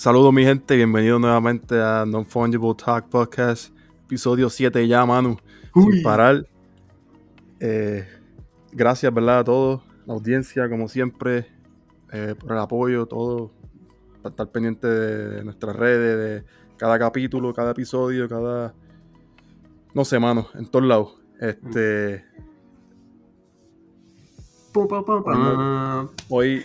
Saludos mi gente, bienvenidos nuevamente a Non Fungible Talk Podcast, episodio 7 ya, Manu, sin parar. Eh, gracias, ¿verdad? A todos, la audiencia, como siempre, eh, por el apoyo, todo, para estar pendiente de nuestras redes, de cada capítulo, cada episodio, cada... No sé, mano, en todos lados. Este... Hoy,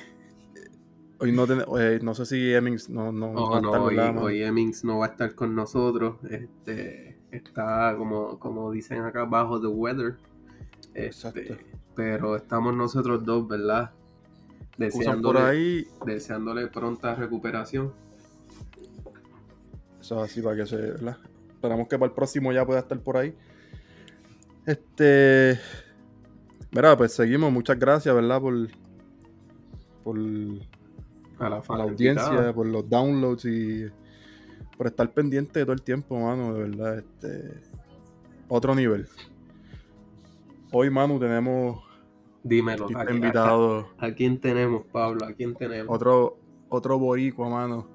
hoy no, no sé si Emmings no, no, va a estar hoy, hoy Emmings no va a estar con nosotros. Este, está como, como dicen acá bajo the weather. Este, pero estamos nosotros dos, ¿verdad? Deseándole, por ahí... deseándole pronta recuperación. Eso es así para que se. ¿verdad? Esperamos que para el próximo ya pueda estar por ahí. Este. Mira, pues seguimos. Muchas gracias, ¿verdad? Por. Por. A la, audiencia, por los downloads y. Por estar pendiente de todo el tiempo, mano, de verdad. Este. Otro nivel. Hoy, Manu, tenemos. Dímelo, ¿a, invitado. A, quién tenemos, Pablo? ¿A quién tenemos? Otro, otro boricua, mano.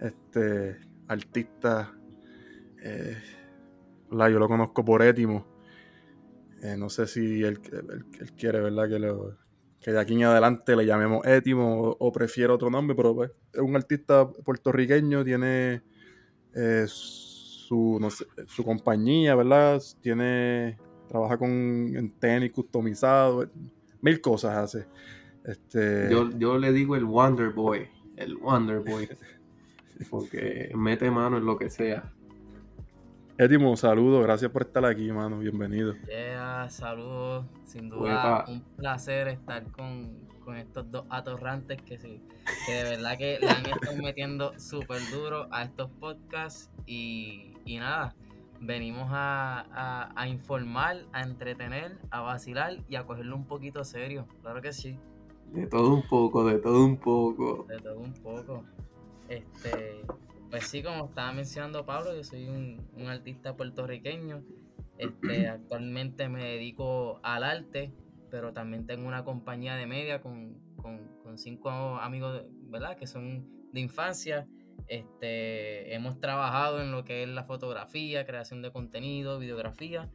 Este. Artista. Eh, yo lo conozco por Étimo. Eh, no sé si él, quiere, ¿verdad? Que, lo, que de aquí en adelante le llamemos Étimo o, prefiere otro nombre, pero pues, es un artista puertorriqueño, tiene eh, su, su compañía, ¿verdad? Tiene, trabaja con en tenis customizado, mil cosas hace. Este... Yo, yo le digo el Wonder Boy, el Wonder Boy, porque mete mano en lo que sea. Étimo, saludos, gracias por estar aquí, mano, bienvenido. Yeah, saludos, sin duda, un placer estar con, estos dos atorrantes que sí, que de verdad que le han estado metiendo súper duro a estos podcasts y, nada, venimos a, a, informar, a entretener, a vacilar y a cogerlo un poquito serio, claro que sí. De todo un poco, de todo un poco. De todo un poco. Este, pues sí, como estaba mencionando Pablo, yo soy un, artista puertorriqueño. Este, actualmente me dedico al arte, pero también tengo una compañía de media con, cinco amigos, ¿verdad? Que son de infancia. Este, hemos trabajado en lo que es la fotografía, creación de contenido, videografía.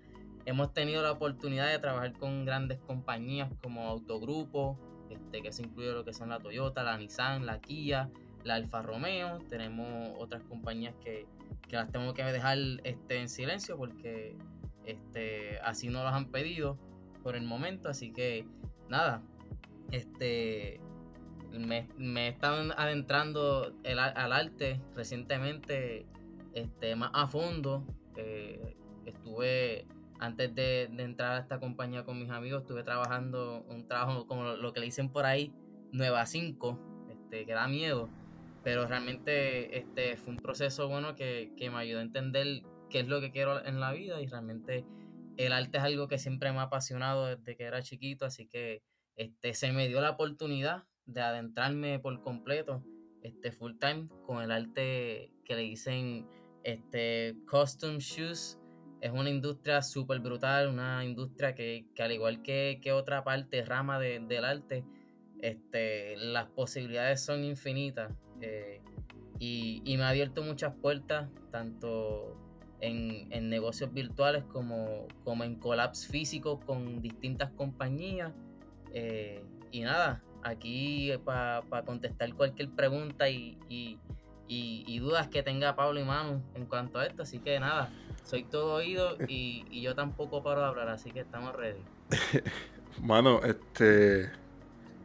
Hemos tenido la oportunidad de trabajar con grandes compañías como Autogrupo, este, que se incluye lo que son la Toyota, la Nissan, la Kia, la Alfa Romeo, tenemos otras compañías que, las tengo que dejar este, en silencio porque este, así no las han pedido por el momento, así que nada, este, me, me he estado adentrando al arte recientemente este, más a fondo, eh, estuve antes de, entrar a esta compañía con mis amigos, estuve trabajando un trabajo como lo, que le dicen por ahí, Nueva 5, este, que da miedo pero realmente este, fue un proceso bueno que, me ayudó a entender qué es lo que quiero en la vida y realmente el arte es algo que siempre me ha apasionado desde que era chiquito, así que este, se me dio la oportunidad de adentrarme por completo este, full time con el arte que le dicen este, custom shoes. Es una industria súper brutal, una industria que, al igual que, otra parte, rama del arte, este, las posibilidades son infinitas. Eh, y, me ha abierto muchas puertas, tanto en, negocios virtuales como, como en collabs físicos con distintas compañías. Eh, y nada, aquí para contestar cualquier pregunta y, dudas que tenga Pablo y Manu en cuanto a esto. Así que nada, soy todo oído y, yo tampoco paro de hablar, así que estamos ready. Mano, este.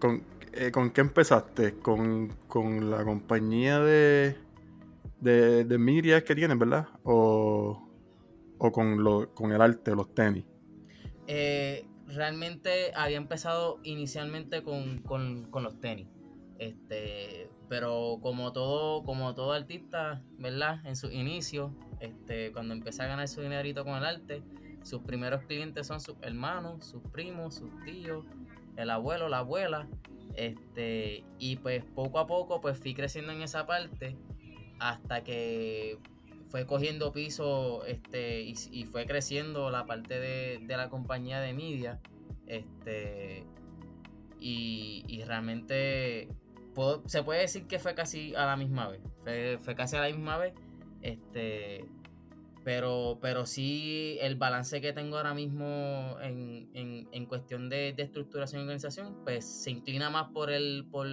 Con, eh, ¿con qué empezaste? ¿Con, la compañía de, de, de que tienes, verdad? ¿O, con, lo, con el arte, los tenis? Eh, realmente había empezado inicialmente con, los tenis. Este, pero como todo, como todo artista, ¿verdad? En su inicio, este, cuando empecé a ganar su dinerito con el arte, sus primeros clientes son sus hermanos, sus primos, sus tíos, el abuelo, la abuela. Este, y pues poco a poco pues fui creciendo en esa parte hasta que fue cogiendo piso este, y, fue creciendo la parte de, la compañía de media. Este, y, realmente se puede decir que fue casi a la misma vez. fue, fue casi a la misma vez. Este, pero, pero sí, el balance que tengo ahora mismo en, en, en cuestión de, de, estructuración y organización, pues se inclina más por el, por,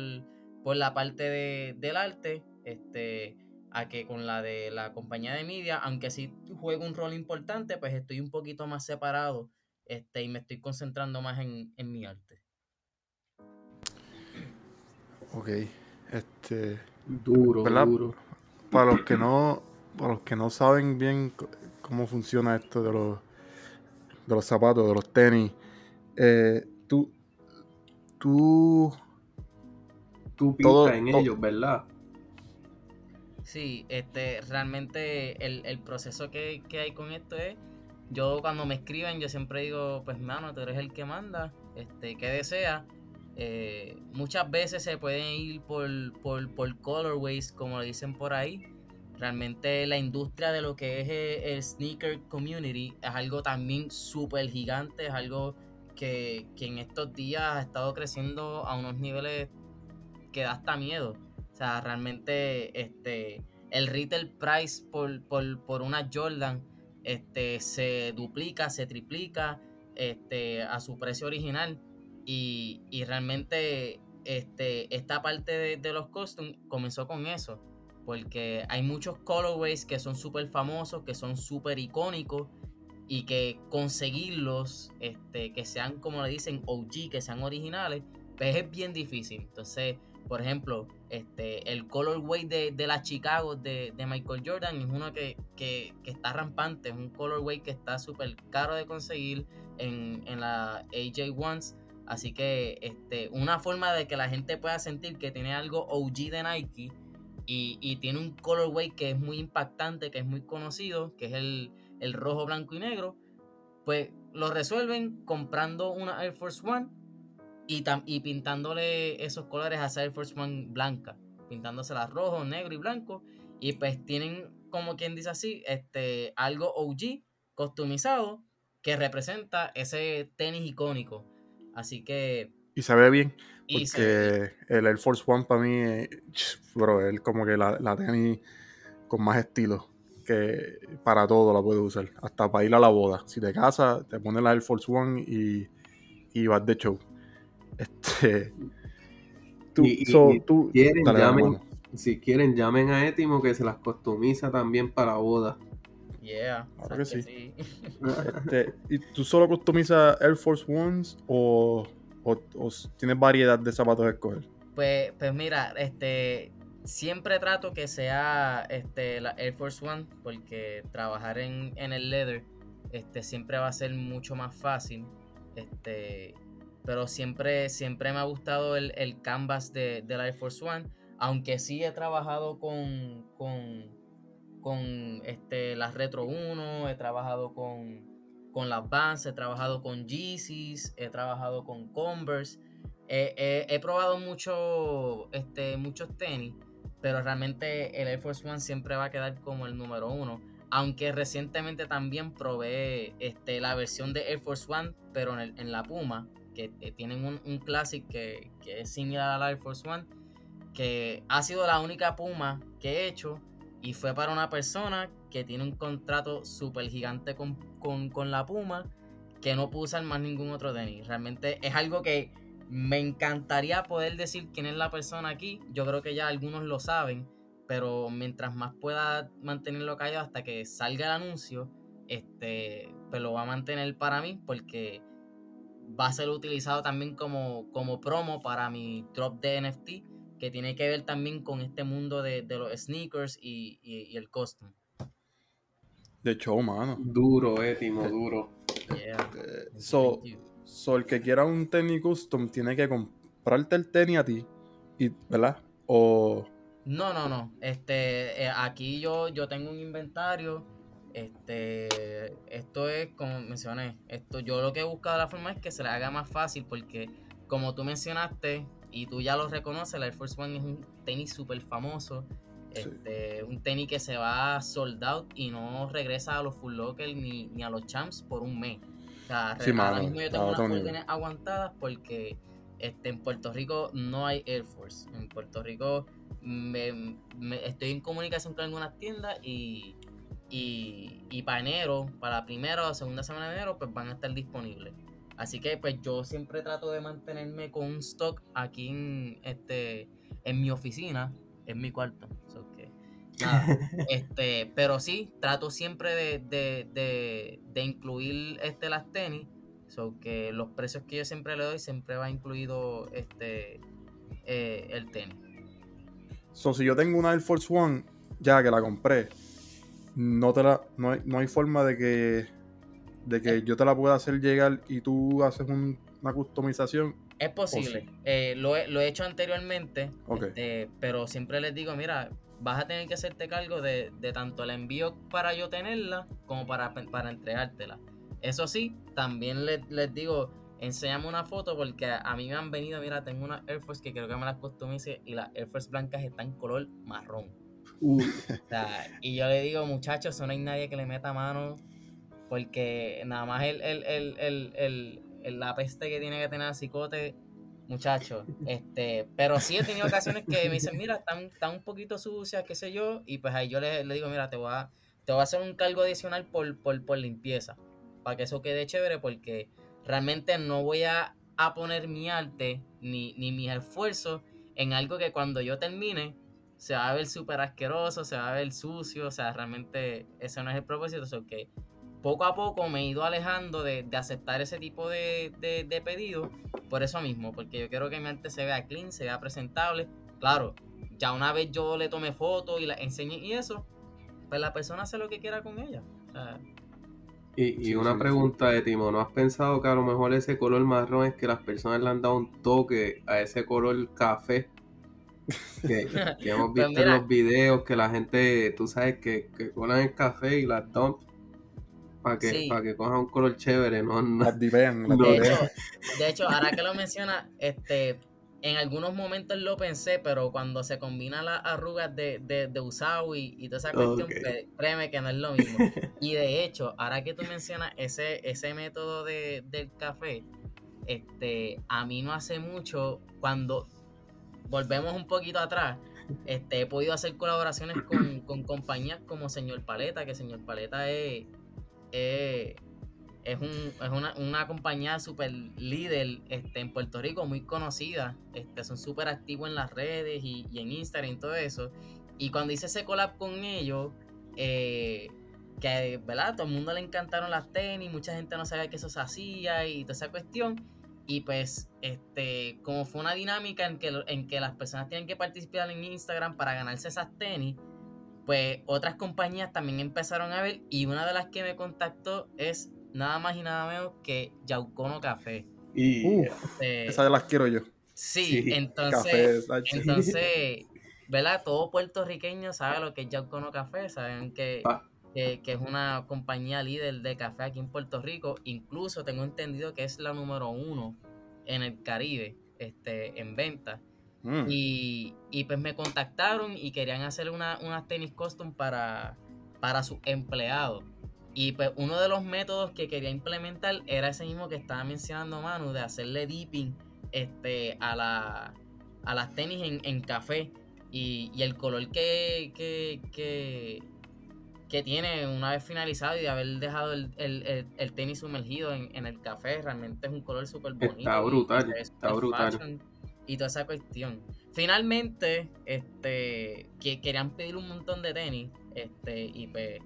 por la parte de, del arte, este, a que con la de la compañía de media, aunque sí juego un rol importante, pues estoy un poquito más separado, este, y me estoy concentrando más en, en mi arte. Ok, este. Duro, duro. Para los que no para los que no saben bien cómo funciona esto de los, de los zapatos, de los tenis, eh, tú, tú, tú piensas en ellos, ¿verdad? Sí, este, realmente el, el proceso que, que, hay con esto es, yo cuando me escriben, yo siempre digo, pues mano, tú eres el que manda, este, ¿qué desea? Eh, muchas veces se pueden ir por, por, por colorways, como le dicen por ahí, realmente la industria de lo que es eh, el, sneaker community es algo también súper gigante, es algo que, en estos días ha estado creciendo a unos niveles que da hasta miedo. O sea, realmente este, el retail price por, por, una Jordan este, se duplica, se triplica este, a su precio original. Y, realmente este, esta parte de, de los costumes comenzó con eso porque hay muchos colorways que son súper famosos, que son súper icónicos y que conseguirlos, este, que sean como le dicen OG, que sean originales, pues es bien difícil. Entonces, por ejemplo, este, el colorway de, de la Chicago de, Michael Jordan es uno que, está rampante, es un colorway que está súper caro de conseguir en, en la AJ Ones. Así que este, una forma de que la gente pueda sentir que tiene algo OG de Nike y, tiene un colorway que es muy impactante, que es muy conocido, que es el, rojo, blanco y negro. Pues lo resuelven comprando una Air Force One y, y pintándole esos colores a esa Air Force One blanca, pintándoselas rojo, negro y blanco. Y pues tienen, como quien dice así, este, algo OG, customizado, que representa ese tenis icónico. Así que... Y se ve bien. Porque el Air Force One para mí, bro, es como que la, la tenis con más estilo. Que para todo la puedes usar. Hasta para ir a la boda. Si te casas, te pones la Air Force One y, y vas de show. Este. Tú, tú quieren, llamen, si quieren, llamen a Etimo que se las customiza también para boda. Yeah, claro que sí. Este, ¿Y tú solo customizas Air Force Ones o o, tienes variedad de zapatos a escoger? Pues, pues mira, este siempre trato que sea este la Air Force One porque trabajar en, el leather este siempre va a ser mucho más fácil. Este, pero siempre, siempre me ha gustado el, canvas de, la Air Force One. Aunque sí he trabajado con, con, con este, las Retro 1, he trabajado con, con las Vans, he trabajado con Yeezys, he trabajado con Converse. he probado mucho, este, muchos tenis, pero realmente el Air Force One siempre va a quedar como el número uno. Aunque recientemente también probé este, la versión de Air Force One, pero en, la Puma, que, tienen un, un Classic que, que, es similar al Air Force One, que ha sido la única Puma que he hecho y fue para una persona que tiene un contrato súper gigante con, la Puma que no pudo usar más ningún otro tenis. Realmente es algo que me encantaría poder decir quién es la persona aquí. Yo creo que ya algunos lo saben, pero mientras más pueda mantenerlo callado hasta que salga el anuncio, este, pues lo va a mantener para mí porque va a ser utilizado también como, como promo para mi drop de NFT que tiene que ver también con este mundo de, los sneakers y, el costume. De hecho, mano. Duro, étimo, duro. Yeah. Eh, so, el que quiera un tenis custom tiene que comprarte el tenis a ti, y, ¿verdad? O... No, no, no. Este, eh, aquí yo, yo tengo un inventario. Este, esto es como mencioné. Esto, yo lo que he buscado de la forma es que se le haga más fácil porque, como tú mencionaste, y tú ya lo reconoces, el Air Force One es un tenis súper famoso. Este, Un tenis que se va sold out y no regresa a los Full Locker ni, ni a los Champs por un mes. O sea, ahora mismo yo tengo unas órdenes aguantadas porque este, en Puerto Rico no hay Air Force. En Puerto Rico me, estoy en comunicación con algunas tiendas y, y, para enero, para la primera o segunda semana de enero, pues van a estar disponibles. Así que pues yo siempre trato de mantenerme con un stock aquí en, este, en mi oficina, en mi cuarto. este, pero sí, trato siempre de, incluir este, las tenis. So que los precios que yo siempre le doy siempre va incluido este eh, el tenis. So, si yo tengo una Air Force One, ya que la compré, no te la, no hay, no hay forma de que de que yo te la pueda hacer llegar y tú haces una customización. Es posible. Eh, lo, he, lo, he, hecho anteriormente, este, pero siempre les digo, mira, vas a tener que hacerte cargo de, tanto el envío para yo tenerla como para, para entregártela. Eso sí, también les, digo, enséñame una foto porque a mí me han venido, mira, tengo una Air Force que creo que me las customice y las Air Force blancas están en color marrón. y yo le digo, muchachos, no hay nadie que le meta mano porque nada más el, el, la peste que tiene que tener el cicote, muchacho. Este, pero sí he tenido ocasiones que me dicen, mira, están, están un poquito sucias, qué sé yo. Y pues ahí yo le, digo, mira, te voy, a, te voy a hacer un cargo adicional por, por, limpieza. Para que eso quede chévere, porque realmente no voy a, poner mi arte ni, ni mis esfuerzos en algo que cuando yo termine se va a ver súper asqueroso, se va a ver sucio, o sea, realmente ese no es el propósito, eso que poco a poco me he ido alejando de, aceptar ese tipo de, de, pedidos por eso mismo, porque yo quiero que mi arte se vea clean, se vea presentable. Claro, ya una vez yo le tomé fotos y la enseñé y eso, pues la persona hace lo que quiera con ella. y, una pregunta de Timo, ¿no has pensado que a lo mejor ese color marrón es que las personas le han dado un toque a ese color café? Que, hemos pues visto en los videos que la gente, tú sabes, que, que colan el café y la dump para que, para que coja un color chévere, no, de, hecho, ahora que lo menciona, este, en algunos momentos lo pensé, pero cuando se combinan las arrugas de, de, de Usawi y, toda esa cuestión, pues, créeme que no es lo mismo. Y de hecho, ahora que tú mencionas ese, ese método de, del café, este, a mí no hace mucho, cuando volvemos un poquito atrás, este, he podido hacer colaboraciones con, con compañías como Señor Paleta, que Señor Paleta es eh, es, un, es una, una, compañía super líder este, en Puerto Rico, muy conocida. Este, son súper activos en las redes y, en Instagram y todo eso. Y cuando hice ese collab con ellos, eh, que ¿verdad? todo el mundo le encantaron las tenis, mucha gente no sabía que eso se hacía y toda esa cuestión. Y pues, este, como fue una dinámica en que, en que las personas tienen que participar en Instagram para ganarse esas tenis, pues otras compañías también empezaron a ver y una de las que me contactó es nada más y nada menos que Yaucono Café. Y este, esas las quiero yo. Sí, entonces, entonces, ¿verdad? Todo puertorriqueño sabe lo que es Yaucono Café, saben que, que, que, es una compañía líder de café aquí en Puerto Rico. Incluso tengo entendido que es la número uno en el Caribe este, en venta. Mm. Y, pues me contactaron y querían hacer una, unas tenis custom para, para sus empleados. Y pues uno de los métodos que quería implementar era ese mismo que estaba mencionando Manu, de hacerle dipping este, a, la, a las tenis en, café. Y, el color que, que, que, tiene una vez finalizado y de haber dejado el, tenis sumergido en, el café, realmente es un color súper bonito. Está brutal, está brutal y toda esa cuestión. Finalmente, este, que querían pedir un montón de tenis, este, y pues,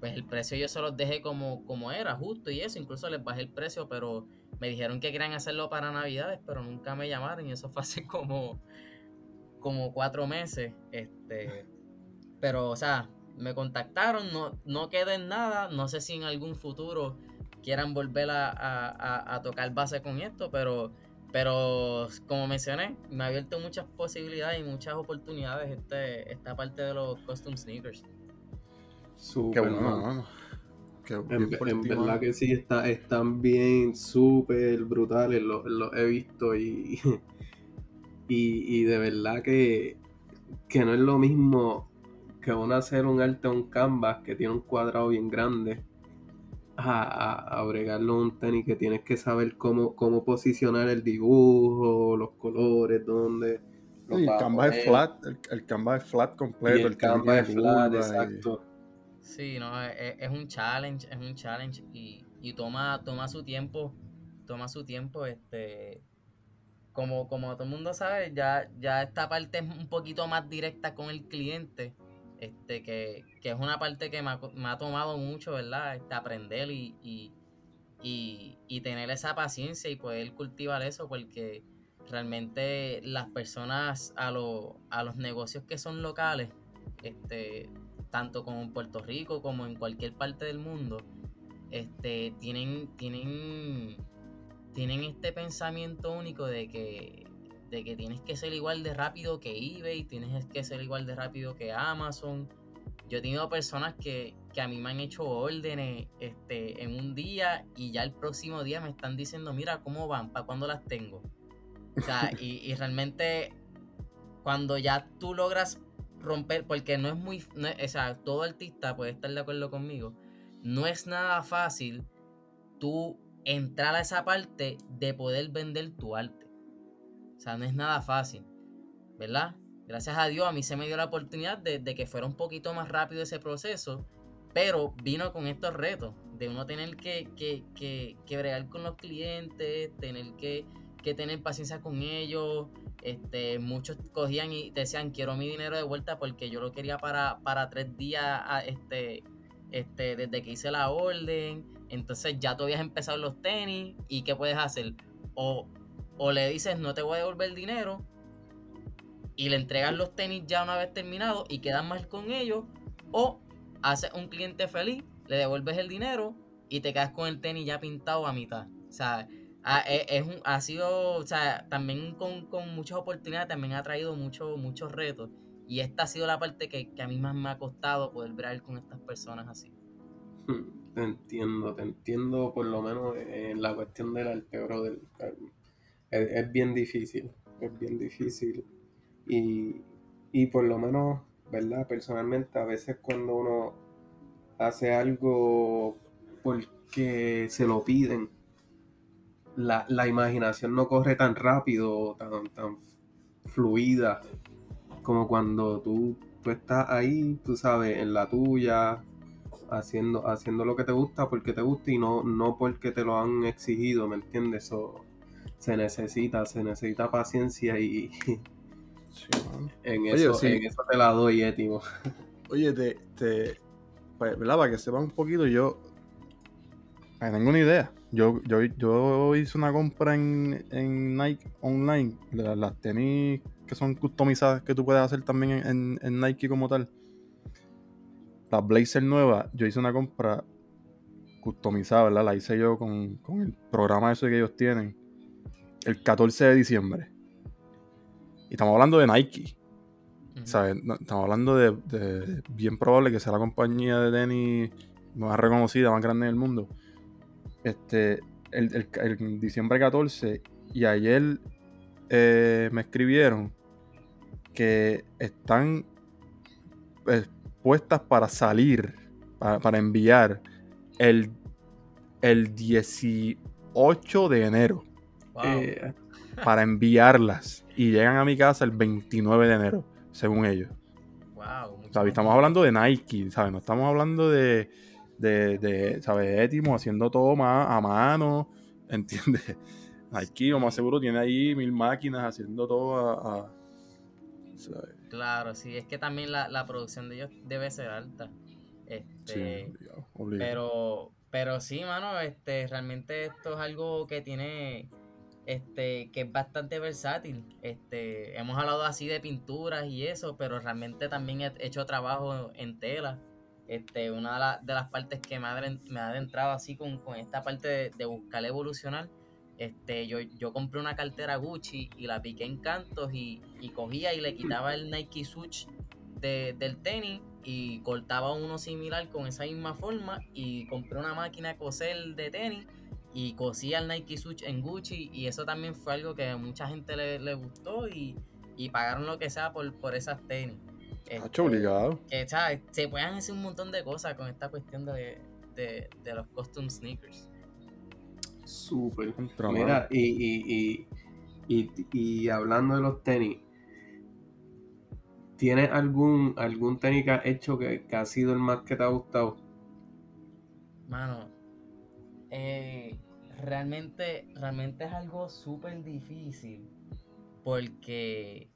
pues el precio yo se los dejé como, como era, justo y eso, incluso les bajé el precio, pero me dijeron que querían hacerlo para navidades, pero nunca me llamaron y eso fue hace como, como cuatro meses, este, pero o sea, me contactaron, no, no quedé en nada, no sé si en algún futuro quieran volver a, a tocar base con esto, pero pero como mencioné, me ha abierto muchas posibilidades y muchas oportunidades este, esta parte de los custom sneakers. Qué bueno, en, verdad que sí, está, están bien súper brutales, los lo he visto y, y, de verdad que, que no es lo mismo que uno hacer un arte un canvas que tiene un cuadrado bien grande a, a, bregarlo un tenis que tienes que saber cómo, cómo posicionar el dibujo, los colores, dónde. el canvas es flat, el, canvas es flat completo. el, canvas es flat, exacto. Sí, no, es, es, un challenge, es un challenge y, y toma, toma su tiempo, toma su tiempo, este, como, como todo el mundo sabe, ya, ya esta parte es un poquito más directa con el cliente, este, que, es una parte que me ha, tomado mucho, ¿verdad? Este, aprender y, y, y, tener esa paciencia y poder cultivar eso, porque realmente las personas a, a los negocios que son locales, este, tanto como en Puerto Rico como en cualquier parte del mundo, este, tienen, tienen, tienen este pensamiento único de que, de que tienes que ser igual de rápido que eBay, tienes que ser igual de rápido que Amazon. Yo he tenido personas que, a mí me han hecho órdenes este, en un día y ya el próximo día me están diciendo, mira, ¿cómo van? ¿Para cuándo las tengo? O sea, y, realmente cuando ya tú logras romper, porque no es muy, o sea, todo artista puede estar de acuerdo conmigo, no es nada fácil tú entrar a esa parte de poder vender tu arte. O sea, no es nada fácil, ¿verdad? Gracias a Dios a mí se me dio la oportunidad de, que fuera un poquito más rápido ese proceso, pero vino con estos retos de uno tener que, que, que, bregar con los clientes, tener que, tener paciencia con ellos. Este, muchos cogían y decían quiero mi dinero de vuelta porque yo lo quería para, para tres días este, este, desde que hice la orden. Entonces ya tú habías empezado los tenis y ¿qué puedes hacer? O, o le dices no te voy a devolver el dinero y le entregas los tenis ya una vez terminado y quedas mal con ellos. O haces un cliente feliz, le devuelves el dinero y te quedas con el tenis ya pintado a mitad. O sea, ha, e, es, un, ha sido, o sea, también con, muchas oportunidades, también ha traído muchos muchos retos. Y esta ha sido la parte que, a mí más me ha costado poder ver con estas personas así. Hmm, te entiendo, te entiendo por lo menos en la cuestión del arte, brother. Es, bien difícil, es bien difícil. Y, y por lo menos, ¿verdad? Personalmente, a veces cuando uno hace algo porque se lo piden, la, la imaginación no corre tan rápido, tan, tan fluida como cuando tú, tú estás ahí, tú sabes, en la tuya, haciendo, haciendo lo que te gusta porque te gusta y no, no porque te lo han exigido, ¿me entiendes? Eso se necesita, se necesita paciencia y en, eso, en eso te la doy, étimo. Oye, te, te pues, ¿verdad? Para que sepa un poquito, yo no tengo ni idea. Yo, yo, yo hice una compra en, en Nike online, las, las tenis que son customizadas que tú puedes hacer también en, Nike como tal. La Blazer nueva, yo hice una compra customizada, ¿verdad? La hice yo con, el programa ese que ellos tienen. El 14 de diciembre. Y estamos hablando de Nike. ¿Sabes? estamos hablando de, bien probable que sea la compañía de tenis más reconocida, más grande en el mundo. Este, el, el, diciembre 14 y ayer eh, me escribieron que están eh, puestas para salir, para, enviar el, el 18 de enero. Eh, para enviarlas. Y llegan a mi casa el 29 de enero, según ellos. Wow, estamos hablando de Nike, ¿sabes? No estamos hablando de, de, de ¿sabes? Étimo haciendo todo a mano, ¿entiendes? Nike, lo más seguro, tiene ahí mil máquinas haciendo todo a Claro, sí, es que también la, producción de ellos debe ser alta. Este, Pero, pero sí, mano, este, realmente esto es algo que tiene, este, que es bastante versátil. Este, hemos hablado así de pinturas y eso, pero realmente también he hecho trabajo en tela. Este, una de, las partes que me ha, adentrado así con, esta parte de, de buscar evolucionar este, yo, compré una cartera Gucci y la piqué en cantos y, cogía y le quitaba el Nike Switch del tenis y cortaba uno similar con esa misma forma y compré una máquina de coser de tenis y cosía el Nike Switch en Gucci y eso también fue algo que a mucha gente le, gustó y, pagaron lo que sea por, por esas tenis. Este, obligado. Que, Se pueden hacer un montón de cosas con esta cuestión de, de, los custom sneakers. Súper. Mira, y, y, hablando de los tenis, ¿tienes algún, algún tenis que has hecho que, ha sido el más que te ha gustado? Mano, eh, realmente, realmente es algo súper difícil porque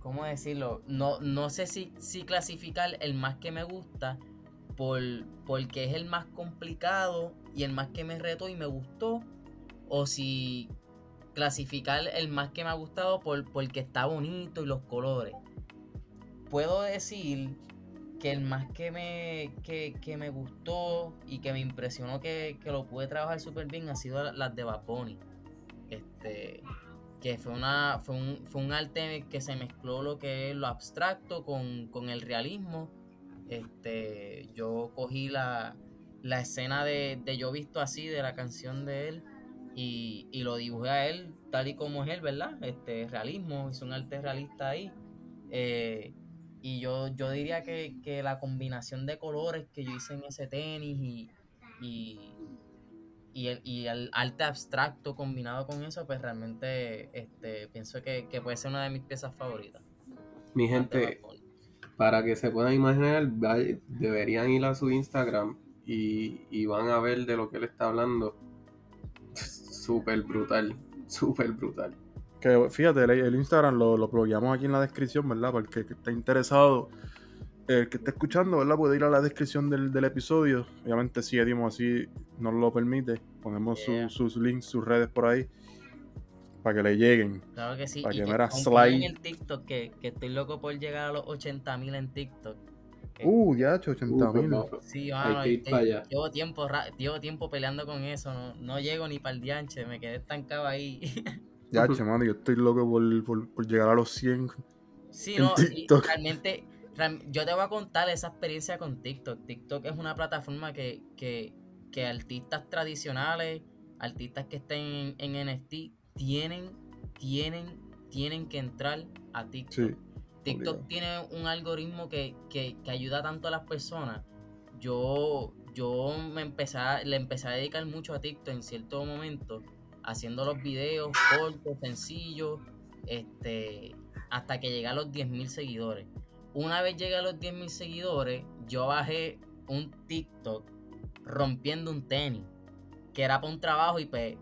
¿cómo decirlo? No, no sé si, si clasificar el más que me gusta por, porque es el más complicado y el más que me reto y me gustó. O si clasificar el más que me ha gustado por, porque está bonito y los colores. Puedo decir que el más que me, que, me gustó y que me impresionó que, lo pude trabajar súper bien ha sido las de Baponi. Este, que fue una fue un, fue un arte que se mezcló lo que es lo abstracto con, el realismo. Este, yo cogí la, escena de, Yo Visto Así, de la canción de él, y, lo dibujé a él tal y como es él, ¿verdad? Este, realismo, hizo un arte realista ahí. Eh, y yo, yo diría que, la combinación de colores que yo hice en ese tenis y y el, y el arte abstracto combinado con eso, pues realmente este, pienso que, puede ser una de mis piezas favoritas. Mi gente, para que se puedan imaginar, deberían ir a su Instagram y, van a ver de lo que él está hablando. Súper brutal, súper brutal. Que fíjate, el, Instagram lo, lo aquí en la descripción, ¿verdad? Porque el que está interesado el que está escuchando, ¿verdad? Puede ir a la descripción del, episodio. Obviamente, si Edimo así nos lo permite, ponemos sus links, sus redes por ahí para que le lleguen. Claro que sí. Para que, me slide. en el TikTok, que, que, estoy loco por llegar a los 80.000 en TikTok. Uh, ya, 80 mil. sí, llevo tiempo, llevo tiempo peleando con eso. No, no llego ni para el dianche, me quedé estancado ahí. ya, che, mano, yo estoy loco por, por, por llegar a los 100. Sí, no, realmente yo te voy a contar esa experiencia con TikTok. TikTok es una plataforma que, artistas tradicionales, artistas que estén en, NFT, tienen, tienen, tienen que entrar a TikTok. TikTok tiene un algoritmo que, ayuda tanto a las personas. Yo, yo me empecé le empecé a dedicar mucho a TikTok en cierto momento, haciendo los videos cortos, sencillos, este, hasta que llegué a los 10.000 seguidores una vez llegué a los 10.000 seguidores, yo bajé un TikTok rompiendo un tenis, que era para un trabajo y pues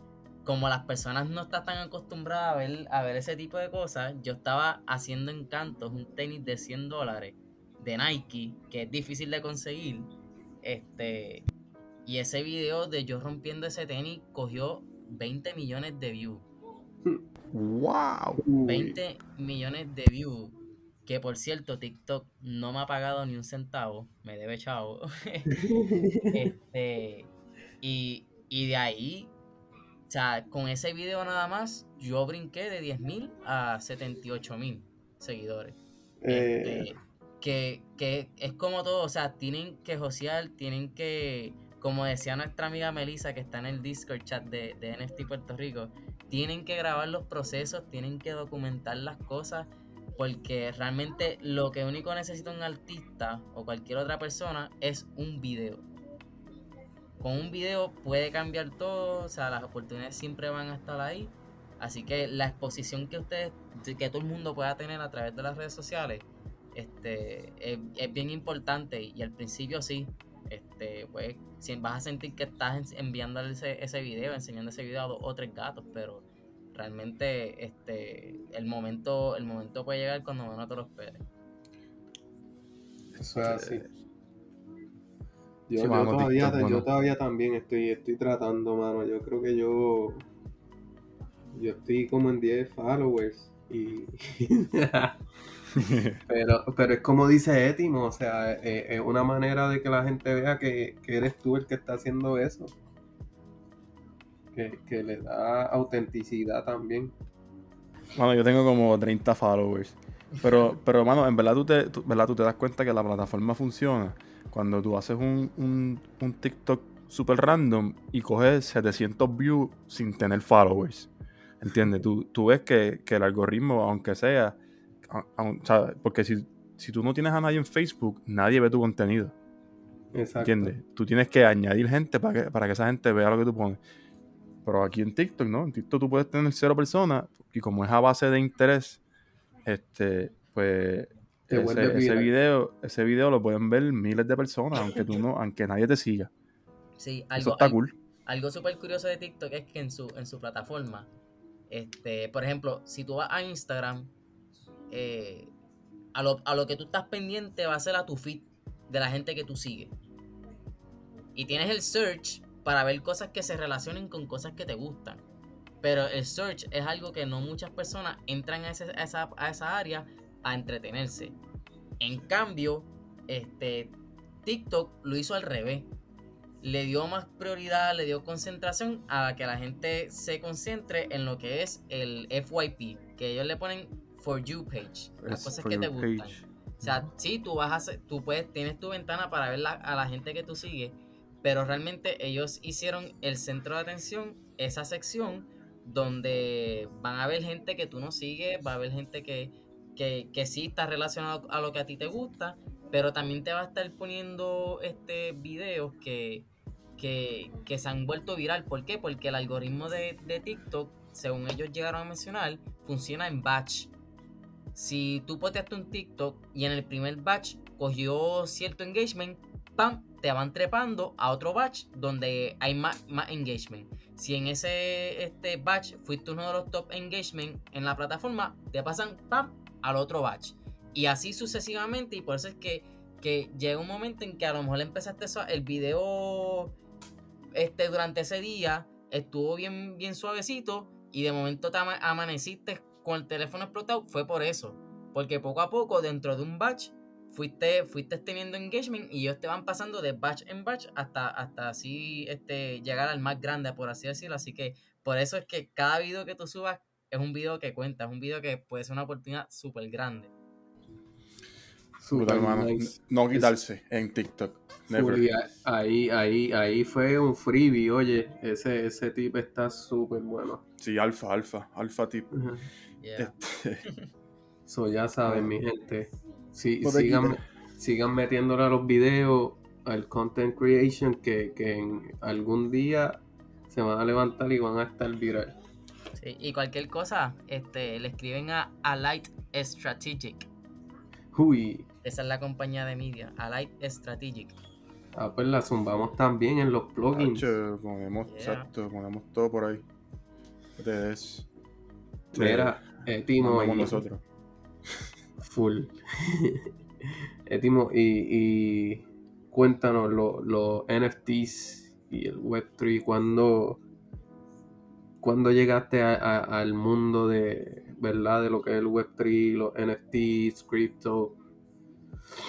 como las personas no están tan acostumbradas a ver, a ver ese tipo de cosas, yo estaba haciendo encantos, un tenis de 100 dólares de Nike, que es difícil de conseguir. Este, y ese video de yo rompiendo ese tenis cogió 20 millones de views. ¡Wow! 20 millones de views. Que por cierto, TikTok no me ha pagado ni un centavo, me debe chavo. este, y, de ahí, o sea, con ese video nada más, yo brinqué de 10.000 a 78.000 seguidores. Eh. Este, que, que, es como todo, o sea, tienen que josear, tienen que, como decía nuestra amiga Melissa, que está en el Discord chat de, NFT Puerto Rico, tienen que grabar los procesos, tienen que documentar las cosas porque realmente lo que único necesita un artista o cualquier otra persona es un video. Con un video puede cambiar todo, o sea, las oportunidades siempre van a estar ahí. Así que la exposición que ustedes, que todo el mundo pueda tener a través de las redes sociales, este, es, bien importante y al principio sí, este, pues, vas a sentir que estás enviando ese, ese video, enseñando ese video a dos o tres gatos, pero realmente este el momento el momento puede llegar cuando menos te lo esperes. Eso es así. Yo, todavía, yo todavía también estoy estoy tratando mano. Yo creo que yo yo estoy como en 10 followers y pero pero es como dice Etimo o sea eh, es, una manera de que la gente vea que, que eres tú el que está haciendo eso que, le da autenticidad también. Bueno, yo tengo como 30 followers. Pero, pero mano, en verdad tú, te, ¿verdad? tú te das cuenta que la plataforma funciona cuando tú haces un, un, TikTok super random y coges 700 views sin tener followers. ¿Entiendes? Tú, tú ves que, el algoritmo, aunque sea, porque si, si tú no tienes a nadie en Facebook, nadie ve tu contenido. ¿Entiendes? Tú tienes que añadir gente para que, para que esa gente vea lo que tú pones. Pero aquí en TikTok, ¿no? En TikTok tú puedes tener cero personas y como es a base de interés, este, pues ese, video, ese video lo pueden ver miles de personas, aunque tú no, aunque nadie te siga. Sí, algo, Eso está cool. Algo súper curioso de TikTok es que en su, en su plataforma, este, por ejemplo, si tú vas a Instagram, eh, a, lo, a lo que tú estás pendiente va a ser a tu feed de la gente que tú sigues. Y tienes el search para ver cosas que se relacionen con cosas que te gustan. Pero el search es algo que no muchas personas entran a, esa, a esa área a entretenerse. En cambio, este, TikTok lo hizo al revés. Le dio más prioridad, le dio concentración a que la gente se concentre en lo que es el FYP, que ellos le ponen For You page, las cosas que te gustan. O sea, sí, tú vas a hacer, tú puedes, tienes tu ventana para ver a la gente que tú sigues, pero realmente ellos hicieron el centro de atención, esa sección, donde van a ver gente que tú no sigues, va a haber gente que, que, que sí está relacionado a lo que a ti te gusta, pero también te va a estar poniendo este videos que, que, que se han vuelto viral. ¿Por qué? Porque el algoritmo de, de TikTok, según ellos llegaron a mencionar, funciona en batch. Si tú posteaste un TikTok y en el primer batch cogió cierto engagement, ¡pam! te van trepando a otro batch donde hay más, más engagement. Si en ese este batch fuiste uno de los top engagement en la plataforma, te pasan ¡pam! al otro batch. Y así sucesivamente. Y por eso es que, que llega un momento en que a lo mejor empezaste el video este, durante ese día, estuvo bien, bien suavecito. Y de momento te amaneciste con el teléfono explotado. Fue por eso. Porque poco a poco, dentro de un batch, fuiste, fuiste teniendo engagement y ellos te van pasando de batch en batch hasta, hasta así este, llegar al más grande, por así decirlo. Así que por eso es que cada video que tú subas es un video que cuenta, es un video que puede ser una oportunidad súper grande. No quitarse en TikTok. Ahí, ahí, ahí fue un freebie, oye, ese, ese tip está súper bueno. Sí, alfa, alfa, alfa tip. Eso ya saben, mi gente. Sí, sigan, sigan metiéndole a los videos al content creation que, en algún día se van a levantar y van a estar viral. Sí, y cualquier cosa, este, le escriben a Alight Strategic. Uy. Esa es la compañía de media, Alight Strategic. Ah, pues la zumbamos también en los plugins. ponemos, exacto, ponemos todo por ahí. Ustedes. Mira, eh, Timo. Y, nosotros. Full. Etimo, y, cuéntanos los NFTs y el Web3, ¿cuándo, cuando llegaste al mundo de, ¿verdad? De lo que es el Web3, los NFTs, crypto.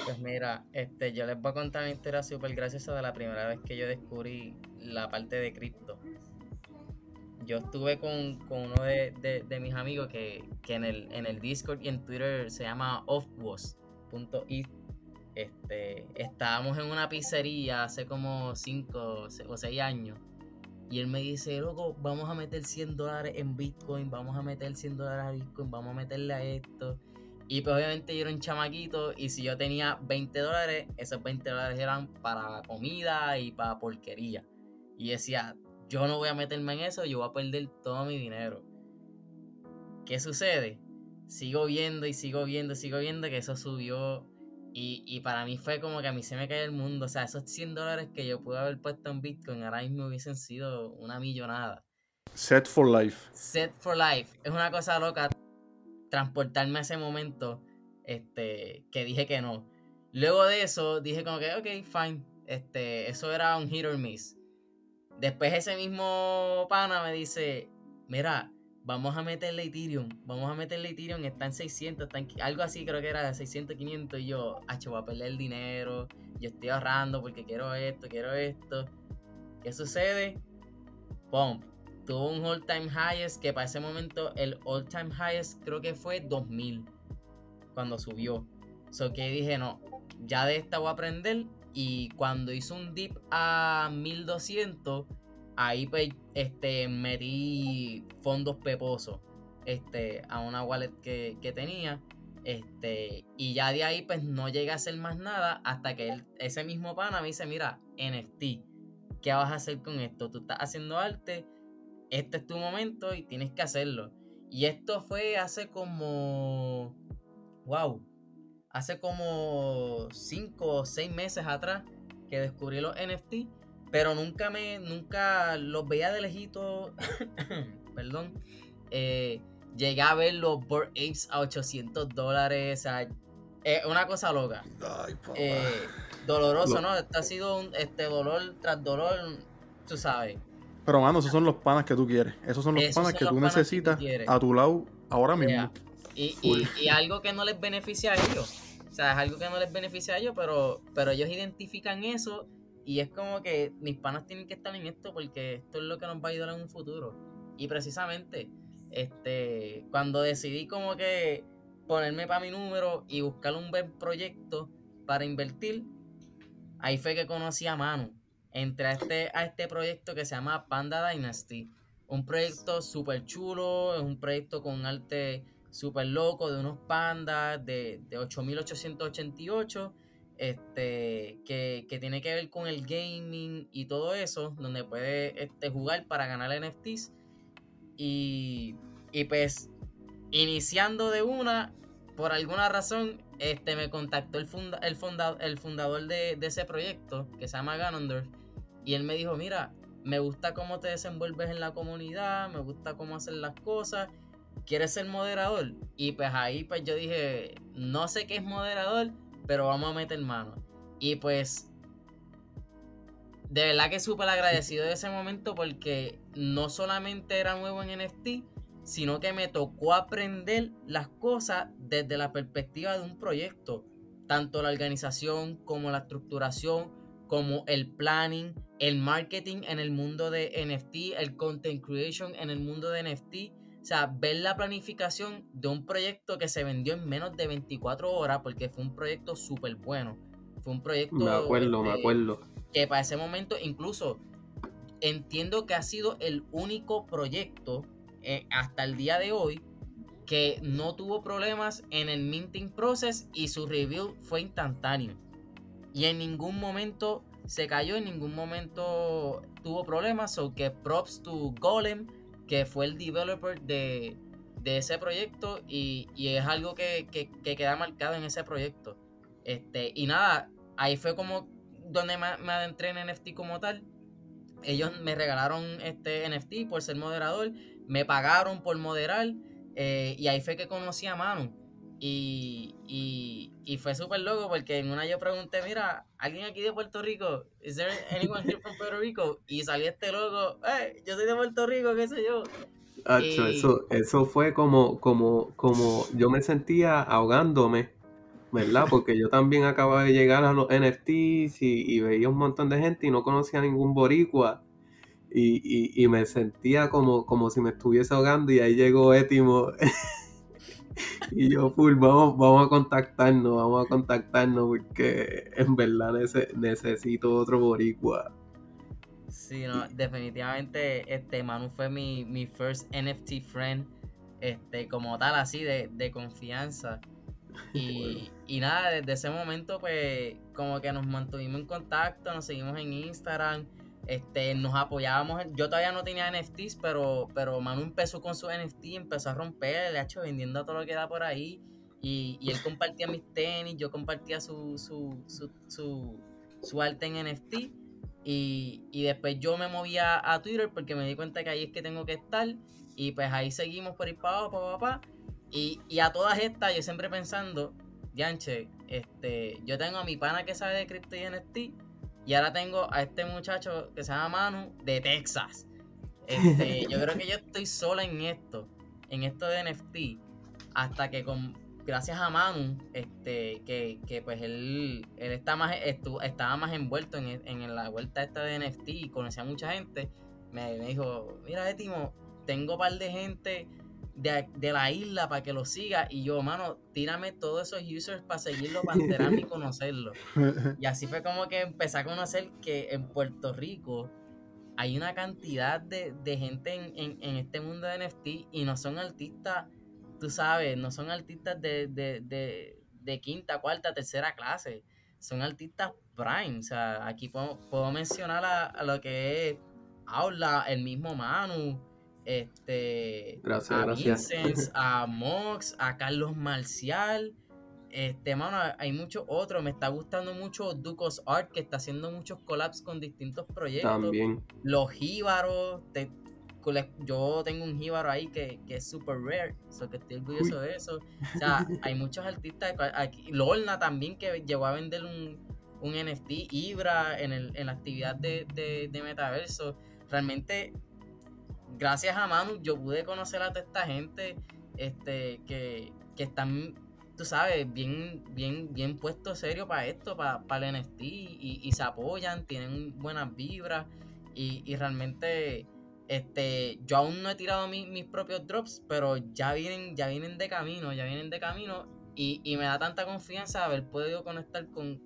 Pues mira, este, yo les voy a contar una historia súper graciosa de la primera vez que yo descubrí la parte de cripto yo estuve con, uno de, mis amigos que, en, el, en el Discord y en Twitter se llama offwas.it. Este, estábamos en una pizzería hace como 5 o 6 años. Y él me dice, loco, vamos a meter 100 dólares en Bitcoin, vamos a meter 100 dólares a Bitcoin, vamos a meterle a esto. Y pues obviamente yo era un chamaquito y si yo tenía 20 dólares, esos 20 dólares eran para comida y para porquería. Y decía, yo no voy a meterme en eso, yo voy a perder todo mi dinero. ¿Qué sucede? Sigo viendo y sigo viendo y sigo viendo que eso subió. Y, para mí fue como que a mí se me cae el mundo. O sea, esos 100 dólares que yo pude haber puesto en Bitcoin ahora mismo hubiesen sido una millonada. Set for life. Set for life. Es una cosa loca transportarme a ese momento este, que dije que no. Luego de eso dije como que, ok, fine. Este, eso era un hit or miss. Después ese mismo pana me dice, mira, vamos a meterle Ethereum, vamos a meterle Ethereum, está en 600, está en, algo así creo que era de 600, 500, y yo, hacho, voy a perder el dinero, yo estoy ahorrando porque quiero esto, quiero esto. ¿Qué sucede? Pum, tuvo un all time highest que para ese momento el all time highest creo que fue 2000 cuando subió. So que dije, no, ya de esta voy a aprender y cuando hizo un dip a 1200, ahí pues este, metí fondos peposos este, a una wallet que, tenía. Este, y ya de ahí pues no llega a hacer más nada hasta que él, ese mismo pana me dice, mira, NFT, ¿qué vas a hacer con esto? Tú estás haciendo arte, este es tu momento y tienes que hacerlo. Y esto fue hace como, wow, hace como 5 o 6 meses atrás que descubrí los NFT, pero nunca me, nunca los veía de lejito, perdón, eh, llegué a ver los Board Apes a 800 dólares, o sea, es una cosa loca. Eh, doloroso, ¿no? Este ha sido un este dolor tras dolor, tú sabes. Pero, mano, esos son los panas que tú quieres. Esos son los panas que tú necesitas a tu lado ahora mismo. Y, y, algo que no les beneficia a ellos. O sea, es algo que no les beneficia a ellos, pero, pero ellos identifican eso y es como que mis panas tienen que estar en esto porque esto es lo que nos va a ayudar en un futuro. Y precisamente, este, cuando decidí como que ponerme para mi número y buscar un buen proyecto para invertir, ahí fue que conocí a Manu. Entré a este, a este proyecto que se llama Panda Dynasty. Un proyecto súper chulo, es un proyecto con arte súper loco de unos pandas de, de 8888 este, que, tiene que ver con el gaming y todo eso, donde puede este, jugar para ganar NFTs. Y, y pues, iniciando de una, por alguna razón, este, me contactó el, el, el fundador de, ese proyecto, que se llama Ganondorf, y él me dijo, mira, me gusta cómo te desenvuelves en la comunidad, me gusta cómo hacer las cosas, ¿quieres ser moderador? Y pues ahí pues yo dije, no sé qué es moderador, pero vamos a meter mano. Y pues, de verdad que súper agradecido de ese momento porque no solamente era nuevo en NFT, sino que me tocó aprender las cosas desde la perspectiva de un proyecto. Tanto la organización como la estructuración, como el planning, el marketing en el mundo de NFT, el content creation en el mundo de NFT. O sea, ver la planificación de un proyecto que se vendió en menos de 24 horas, porque fue un proyecto súper bueno. Fue un proyecto. Me acuerdo, me este, acuerdo. Que para ese momento, incluso entiendo que ha sido el único proyecto eh, hasta el día de hoy que no tuvo problemas en el minting process y su review fue instantáneo. Y en ningún momento se cayó, en ningún momento tuvo problemas. O que props to Golem, que fue el developer de, ese proyecto y, es algo que, queda marcado en ese proyecto. Este, y nada, ahí fue como donde me, me adentré en NFT como tal. Ellos me regalaron este NFT por ser moderador me pagaron por moderar eh, y ahí fue que conocí a Manu. Y, y, fue súper loco porque en una yo pregunté, mira, ¿alguien aquí de Puerto Rico? ¿Is there anyone here from Puerto Rico? Y salió este loco, eh, yo soy de Puerto Rico, qué sé yo. eso, eso fue como, como, como yo me sentía ahogándome, ¿verdad? Porque yo también acababa de llegar a los NFTs y, y veía un montón de gente y no conocía a ningún boricua y, me sentía como, como si me estuviese ahogando y ahí llegó Etimo y yo full vamos, vamos a contactarnos vamos a contactarnos porque en verdad necesito otro boricua sí no definitivamente este Manu fue mi, mi first NFT friend este como tal así de, confianza. Y, y, nada, desde ese momento pues como que nos mantuvimos en contacto, nos seguimos en Instagram, este, nos apoyábamos. Yo todavía no tenía NFTs, pero, pero Manu empezó con su NFT, empezó a romper, le ha hecho vendiendo todo lo que da por ahí. Y, él compartía mis tenis, yo compartía su, su, su, su, arte en NFT. Y, después yo me movía a Twitter porque me di cuenta que ahí es que tengo que estar. Y pues ahí seguimos por ir para abajo, para Y, y a todas estas, yo siempre pensando, Yanche, este, yo tengo a mi pana que sabe de cripto y NFT y ahora tengo a este muchacho que se llama Manu de Texas. Este, yo creo que yo estoy sola en esto, en esto de NFT, hasta que con gracias a Manu, este, que, que pues él, él está más, estaba más envuelto en, en, la vuelta esta de NFT y conocía a mucha gente, me, me dijo, mira Etimo, tengo un par de gente de, la isla para que lo siga. Y yo, mano, tírame todos esos users para seguirlo, para enterarme y conocerlo. Y así fue como que empecé a conocer que en Puerto Rico hay una cantidad de, gente en, este mundo de NFT y no son artistas tú sabes, no son artistas de, de, de, de quinta, cuarta, tercera clase. Son artistas prime. O sea, aquí puedo, puedo mencionar a, lo que es Aula, el mismo Manu, este, gracias, a gracias. a Mox, a Carlos Marcial. Este, mano, hay muchos otros. Me está gustando mucho Ducos Art, que está haciendo muchos collabs con distintos proyectos. También. Los Jíbaros. yo tengo un Jíbaro ahí que, que es super rare. So que estoy orgulloso de eso. O sea, hay muchos artistas. Aquí, Lorna también, que llegó a vender un, un NFT, Ibra, en, el, en la actividad de, de, de Metaverso. Realmente, gracias a Manu, yo pude conocer a toda esta gente este, que, que están tú sabes, bien, bien, bien puesto serio para esto, para, para el NFT, y, se apoyan, tienen buenas vibras, y, realmente este, yo aún no he tirado mis propios drops, pero ya vienen, ya vienen de camino, ya vienen de camino, y, me da tanta confianza haber podido conectar con,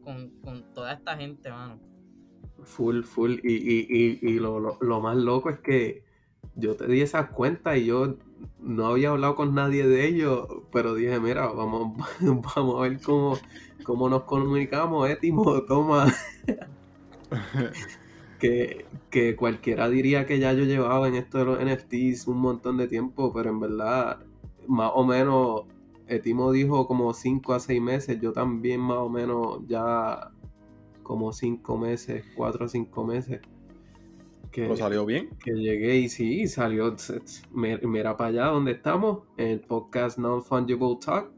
toda esta gente, mano. Full, full, y, y, lo, lo más loco es que yo te di esa cuenta y yo no había hablado con nadie de ellos, pero dije, mira, vamos, vamos a ver cómo, cómo nos comunicamos, eh, toma. que, que cualquiera diría que ya yo llevaba en esto de los NFTs un montón de tiempo, pero en verdad, más o menos, Etimo dijo como 5 a 6 meses, yo también más o menos ya como 5 meses, 4 a 5 meses que, salió bien. Que llegué y sí, salió. Mira para allá donde estamos, en el podcast Non-Fungible Talk.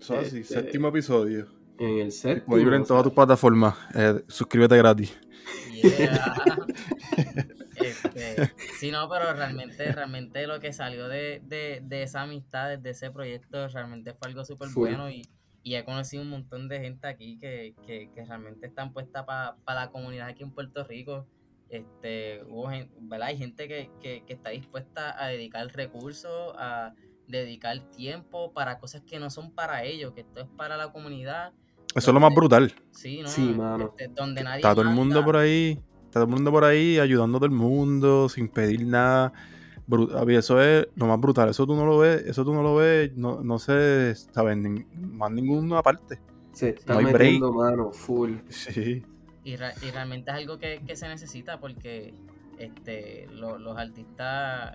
Este, séptimo episodio. En el séptimo. Disponible en todas tus plataformas. Eh, suscríbete gratis. este, sí, no, pero realmente, realmente lo que salió de, esa amistad, de ese proyecto, realmente fue algo súper bueno y, he conocido un montón de gente aquí que, realmente están puestas para la comunidad aquí en Puerto Rico. Este, hubo, ¿verdad? Hay gente que, que, está dispuesta a dedicar recursos, a dedicar tiempo para cosas que no son para ellos, que esto es para la comunidad. Eso es lo más brutal. Sí, ¿no? Sí, mano. Este, donde nadie está todo el mundo por ahí, está todo el mundo por ahí ayudando a todo el mundo sin pedir nada. Eso es lo más brutal. Eso tú no lo ves, eso tú no lo ves, no, no sé, ¿sabes? Más ninguna parte. Se está no metiendo, mano, full. Sí. Y, realmente es algo que, se necesita porque este, los artistas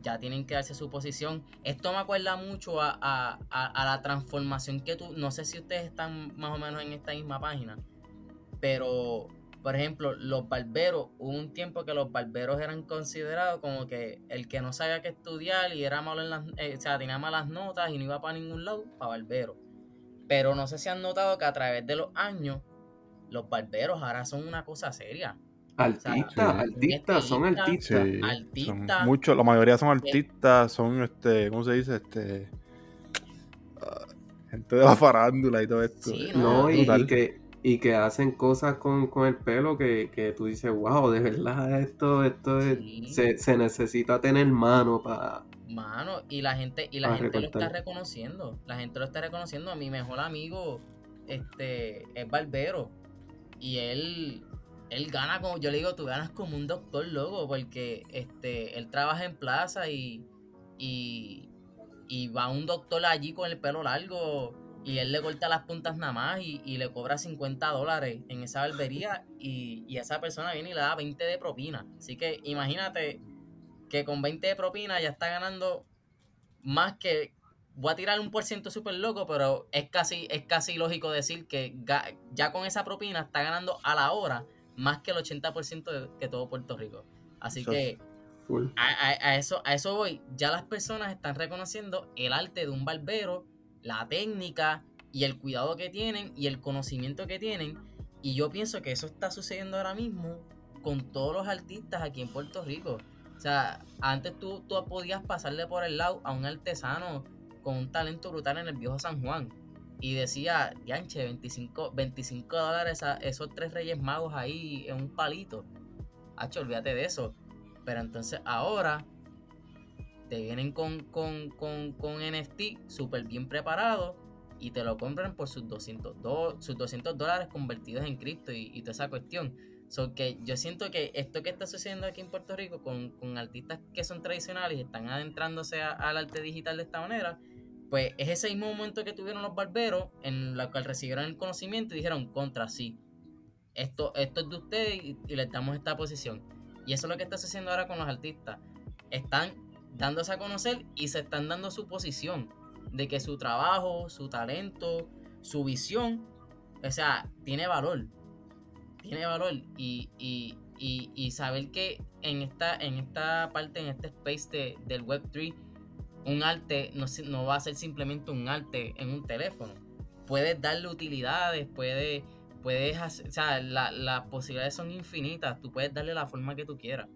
ya tienen que darse su posición. Esto me acuerda mucho a, la transformación que tú, no sé si ustedes están más o menos en esta misma página, pero por ejemplo, los barberos, hubo un tiempo que los barberos eran considerados como que el que no sabía qué estudiar y era malo en las, eh, o sea, tenía malas notas y no iba para ningún lado, para barbero. Pero no sé si han notado que a través de los años los barberos ahora son una cosa seria. Artistas, artistas, son artistas. artistas. Muchos, la mayoría son artistas, son este, ¿cómo se dice? Este ah, gente de la farándula y todo esto. no, y, que, y que hacen cosas con, el pelo que, que, tú dices, wow, de verdad esto, esto se, se, necesita tener mano para. Mano, y la gente, y la gente lo está reconociendo. La gente lo está reconociendo. A mi mejor amigo, este, es barbero y él, él gana como, yo le digo, tú ganas como un doctor loco, porque este, él trabaja en plaza y, y, va un doctor allí con el pelo largo y él le corta las puntas nada más y, le cobra 50 dólares en esa barbería y, y, esa persona viene y le da 20 de propina. Así que imagínate que con 20 de propina ya está ganando más que, voy a tirar un por ciento súper loco, pero es casi, es casi lógico decir que ya con esa propina está ganando a la hora más que el 80% de, que todo Puerto Rico. Así que a, eso, a eso voy. Ya las personas están reconociendo el arte de un barbero, la técnica y el cuidado que tienen y el conocimiento que tienen. Y yo pienso que eso está sucediendo ahora mismo con todos los artistas aquí en Puerto Rico. O sea, antes tú, tú podías pasarle por el lado a un artesano con un talento brutal en el viejo San Juan. Y decía, Yanche, 25, 25 dólares esos tres reyes magos ahí en un palito. Hacho, olvídate de eso. Pero entonces ahora te vienen con, con, con, con NFT súper bien preparado y te lo compran por sus 200, sus 200 dólares convertidos en cripto y, y, toda esa cuestión. So que yo siento que esto que está sucediendo aquí en Puerto Rico con, con artistas que son tradicionales y están adentrándose al arte digital de esta manera, Pues es ese mismo momento que tuvieron los barberos en la cual recibieron el conocimiento y dijeron contra sí. Esto, esto es de ustedes y, y les damos esta posición. Y eso es lo que está haciendo ahora con los artistas. Están dándose a conocer y se están dando su posición de que su trabajo, su talento, su visión, o sea, tiene valor. Tiene valor. Y, y, y, saber que en esta, en esta parte, en este space del Web3, un arte no, no va a ser simplemente un arte en un teléfono. Puedes darle utilidades, puedes, puedes hacer, o sea, la, las posibilidades son infinitas, tú puedes darle la forma que tú quieras.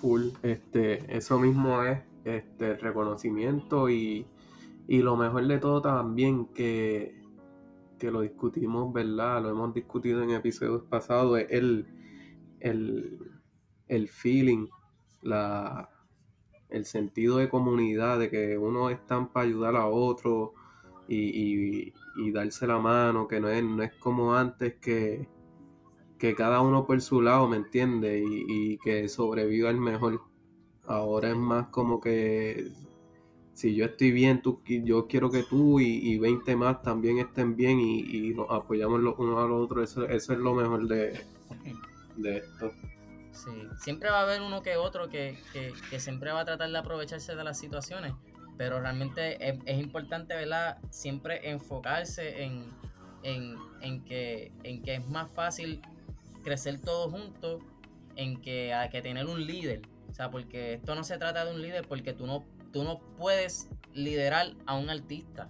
Full, este, eso mismo es este reconocimiento y, y lo mejor de todo también que, que lo discutimos, ¿verdad? Lo hemos discutido en episodios pasados, es el, el, el feeling, la, el sentido de comunidad, de que uno está para ayudar a otro y, y, y, darse la mano, que no es, no es como antes que, que cada uno por su lado, ¿me entiende? Y, y que sobreviva el mejor. Ahora es más como que si yo estoy bien, tú, yo quiero que tú y, y 20 más también estén bien y, y nos apoyamos los unos a los otros. Eso, eso es lo mejor de, de esto. Sí, siempre va a haber uno que otro que, que, siempre va a tratar de aprovecharse de las situaciones, pero realmente es, importante, ¿verdad? Siempre enfocarse en, en, en, que, en que es más fácil crecer todos juntos, en que que tener un líder. O sea, porque esto no se trata de un líder porque tú no, tú no puedes liderar a un artista.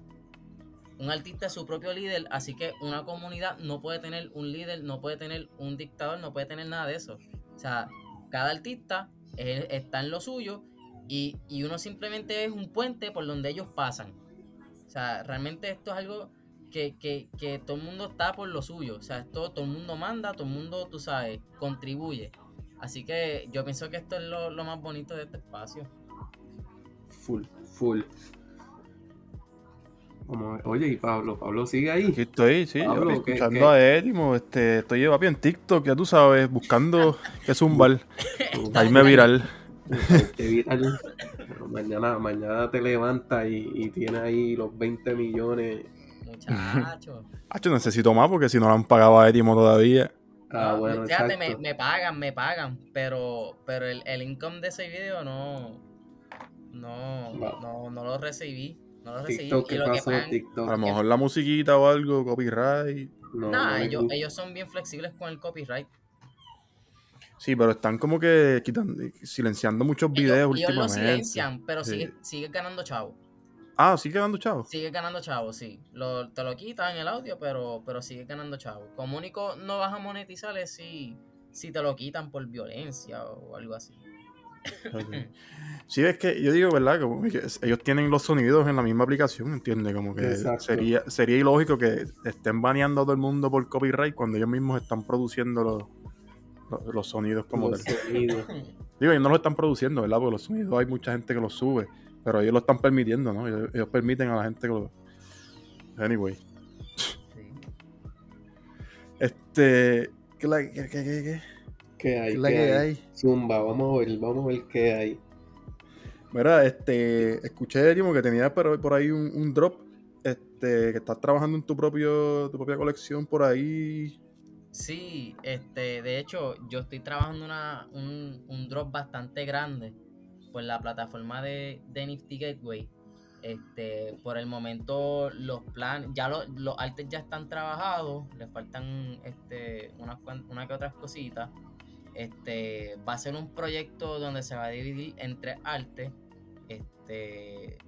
Un artista es su propio líder, así que una comunidad no puede tener un líder, no puede tener un dictador, no puede tener nada de eso. Sea, cada artista es, está en lo suyo y, y, uno simplemente es un puente por donde ellos pasan. O sea, realmente esto es algo que, que, que todo el mundo está por lo suyo. O sea, esto, todo el mundo manda, todo el mundo, tú sabes, contribuye. Así que yo pienso que esto es lo, lo más bonito de este espacio. Full, full. Oye, y Pablo, Pablo sigue ahí. Aquí estoy, sí, Pablo, escuchando ¿qué, a Edimo, este, estoy papi en TikTok, ya tú sabes, buscando que es un bar. ahí me viral. viral. mañana, mañana te levantas y, y tienes ahí los 20 millones. Muchacho. Hacho, necesito más porque si no lo han pagado a Edimo todavía. Ah, bueno, Fíjate, me, me, pagan, me pagan, pero, pero el, el income de ese video no, no, no, no, no lo recibí. No lo recibí. TikTok, ¿qué pasó que pagan, TikTok? A lo mejor la musiquita o algo, copyright. No, nah, no me ellos, ellos son bien flexibles con el copyright. Sí, pero están como que quitando, silenciando muchos Ellos, videos ellos lo últimamente. silencian, pero Sí. sigue, sigue ganando chavo. Ah, sigue dando chavo. Sigue ganando chavo, sí. Lo, te lo quitan el audio, pero, pero sigue ganando chavo. Como único no vas a monetizar es si, si te lo quitan por violencia o algo así. Sí, es que yo digo, ¿verdad? Como que ellos tienen los sonidos en la misma aplicación, ¿entiendes? Como que Exacto. sería, sería ilógico que estén baneando a todo el mundo por copyright cuando ellos mismos están produciendo los, los, los sonidos como Los tal. sonidos. Digo, ellos no lo están produciendo, ¿verdad? Porque los sonidos hay mucha gente que los sube, pero ellos lo están permitiendo, ¿no? Ellos, ellos permiten a la gente que lo... Anyway. Sí. Este... ¿Qué la, qué, qué, qué, qué? ¿Qué hay? ¿Qué la ¿Qué que hay? hay? Zumba, vamos a ver, vamos a ver qué hay. Mira, este, escuché, que tenías por, por ahí un, un drop, este, que estás trabajando en tu propio, tu propia colección por ahí. Sí, este, de hecho, yo estoy trabajando una, un, un drop bastante grande por la plataforma de, de Nifty Gateway. Este, por el momento los planes, ya lo- los artes ya están trabajados, le faltan este, unas una que otras cositas. Este, va a ser un proyecto donde se va a dividir en tres artes. Este,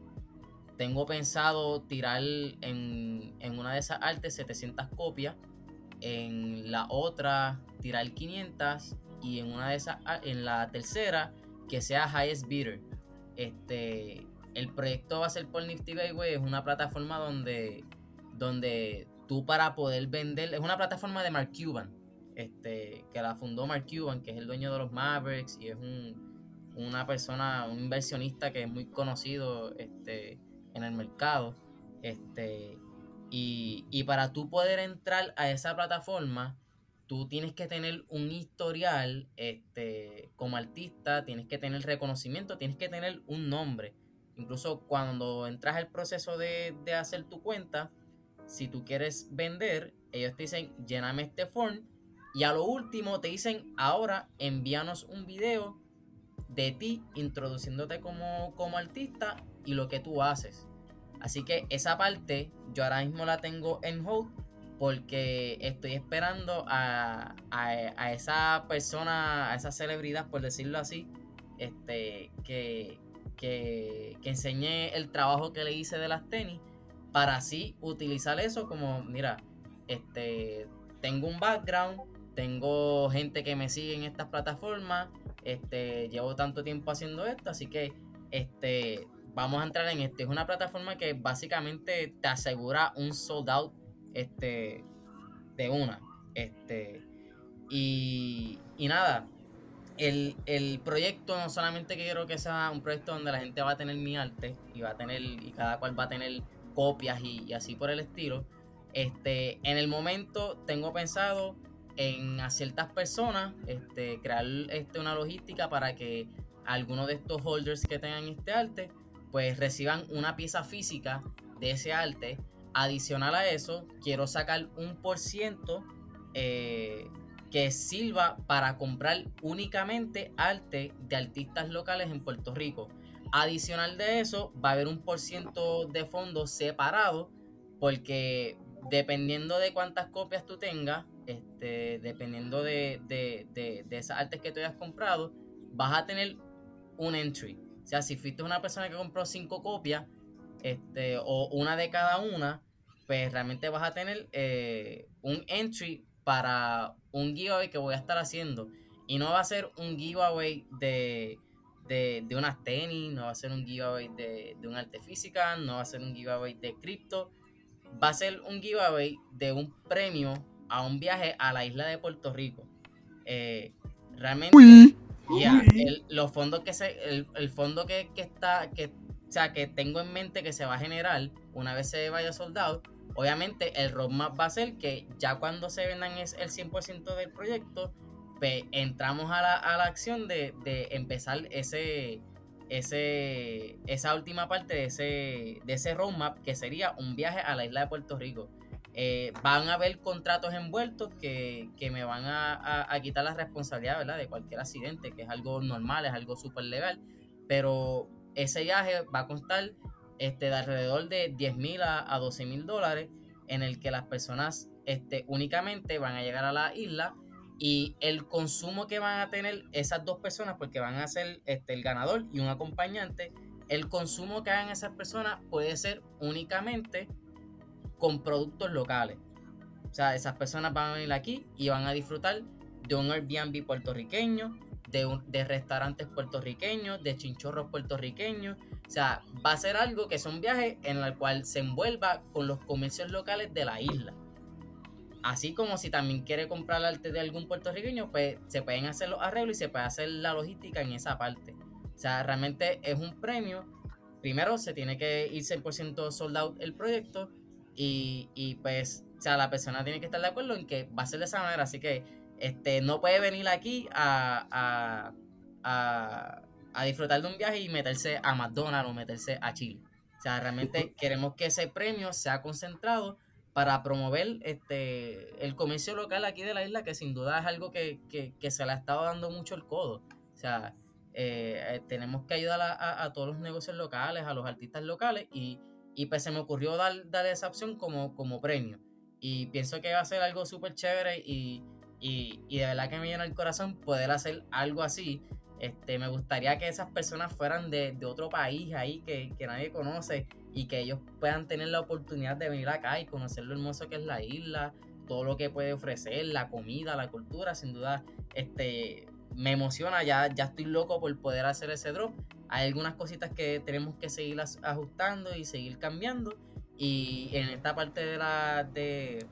tengo pensado tirar en, en una de esas artes 700 copias en la otra tirar 500 y en una de esas ah, en la tercera que sea highest bidder este el proyecto va a ser por Nifty Gateway es una plataforma donde donde tú para poder vender es una plataforma de Mark Cuban este que la fundó Mark Cuban que es el dueño de los Mavericks y es un una persona un inversionista que es muy conocido este en el mercado este y, y para tú poder entrar a esa plataforma, tú tienes que tener un historial este, como artista, tienes que tener reconocimiento, tienes que tener un nombre. incluso cuando entras al proceso de, de hacer tu cuenta, si tú quieres vender, ellos te dicen, lléname este form. Y a lo último te dicen, ahora envíanos un video de ti introduciéndote como, como artista y lo que tú haces. Así que esa parte yo ahora mismo la tengo en hold porque estoy esperando a, a, esa persona, a esa celebridad, por decirlo así, este, que, que, que enseñe el trabajo que le hice de las tenis para así utilizar eso como, mira, este, tengo un background, tengo gente que me sigue en estas plataformas, este, llevo tanto tiempo haciendo esto, así que este, vamos a entrar en esto. Es una plataforma que básicamente te asegura un sold out este, de una. Este, y, y nada, el, el, proyecto no solamente quiero que sea un proyecto donde la gente va a tener mi arte y va a tener, y cada cual va a tener copias y, así por el estilo. Este, en el momento tengo pensado en ciertas personas este, crear este, una logística para que algunos de estos holders que tengan este arte pues reciban una pieza física de ese arte. Adicional a eso, quiero sacar un por ciento eh, que sirva para comprar únicamente arte de artistas locales en Puerto Rico. Adicional de eso, va a haber un por ciento de fondos separado porque dependiendo de cuántas copias tú tengas, este, dependiendo de, de, esas artes que tú hayas comprado, vas a tener un entry. O sea, si fuiste una persona que compró cinco copias, este, o una de cada una, pues realmente vas a tener eh, un entry para un giveaway que voy a estar haciendo. Y no va a ser un giveaway de de, unas tenis, no va a ser un giveaway de, de un arte física, no va a ser un giveaway de cripto, va a ser un giveaway de un premio a un viaje a la isla de Puerto Rico. Eh, realmente, los fondos que se, el, fondo que, está, que, o sea, que tengo en mente que se va a generar una vez se vaya soldado, obviamente el roadmap va a ser que ya cuando se vendan es el 100% del proyecto, pues, entramos a la, acción de, empezar ese, ese, esa última parte de ese, de ese roadmap que sería un viaje a la isla de Puerto Rico. Eh, van a haber contratos envueltos que, me van a, quitar la responsabilidad ¿verdad? de cualquier accidente, que es algo normal, es algo súper legal, pero ese viaje va a costar este, de alrededor de 10 mil a, a 12 mil dólares, en el que las personas este, únicamente van a llegar a la isla y el consumo que van a tener esas dos personas, porque van a ser este, el ganador y un acompañante, el consumo que hagan esas personas puede ser únicamente con productos locales. O sea, esas personas van a venir aquí y van a disfrutar de un Airbnb puertorriqueño, de, de restaurantes puertorriqueños, de chinchorros puertorriqueños. O sea, va a ser algo que son viajes en el cual se envuelva con los comercios locales de la isla. Así como si también quiere comprar arte de algún puertorriqueño, pues se pueden hacer los arreglos y se puede hacer la logística en esa parte. O sea, realmente es un premio. Primero se tiene que ir 100% sold el proyecto y, y, pues, o sea, la persona tiene que estar de acuerdo en que va a ser de esa manera. Así que este, no puede venir aquí a, a, a, a disfrutar de un viaje y meterse a McDonald's o meterse a Chile. O sea, realmente queremos que ese premio sea concentrado para promover este el comercio local aquí de la isla, que sin duda es algo que, se le ha estado dando mucho el codo. O sea, eh, eh, tenemos que ayudar a, todos los negocios locales, a los artistas locales, y, y pues se me ocurrió dar, dar esa opción como, como premio. Y pienso que va a ser algo súper chévere y, y, de verdad que me llena el corazón poder hacer algo así. Este, me gustaría que esas personas fueran de, de otro país ahí que, que nadie conoce y que ellos puedan tener la oportunidad de venir acá y conocer lo hermoso que es la isla, todo lo que puede ofrecer, la comida, la cultura, sin duda, este, me emociona, ya, ya estoy loco por poder hacer ese drop. Hay algunas cositas que tenemos que seguir ajustando y seguir cambiando. Y en esta parte de la de,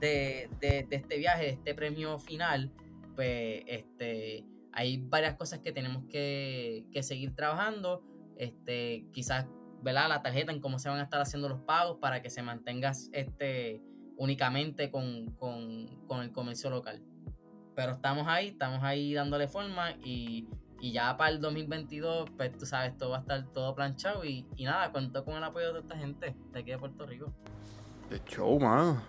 de, de, de este viaje, de este premio final, pues este hay varias cosas que tenemos que, que seguir trabajando. Este, quizás ¿verdad? la tarjeta, en cómo se van a estar haciendo los pagos para que se mantenga este, únicamente con, el comercio local. Pero estamos ahí, estamos ahí dándole forma y, y ya para el 2022, pues tú sabes, todo va a estar todo planchado y, y nada, cuento con el apoyo de esta gente de aquí de Puerto Rico. De show, mano.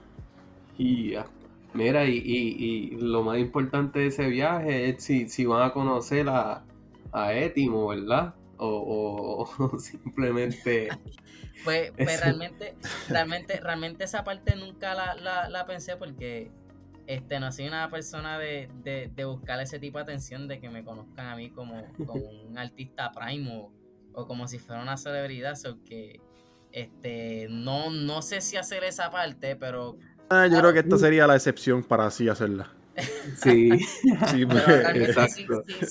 Y ya. Mira, y, y, lo más importante de ese viaje es si, si van a conocer a, a Etimo, ¿verdad? O, o, simplemente... pues, pues realmente, realmente, realmente esa parte nunca la, la, la pensé porque este, no soy una persona de, de, buscar ese tipo de atención, de que me conozcan a mí como, como un artista prime o, como si fuera una celebridad, o que este, no, no sé si hacer esa parte, pero... Ah, yo creo que esta sería la excepción para así hacerla. Sí, sí, pero realmente, si,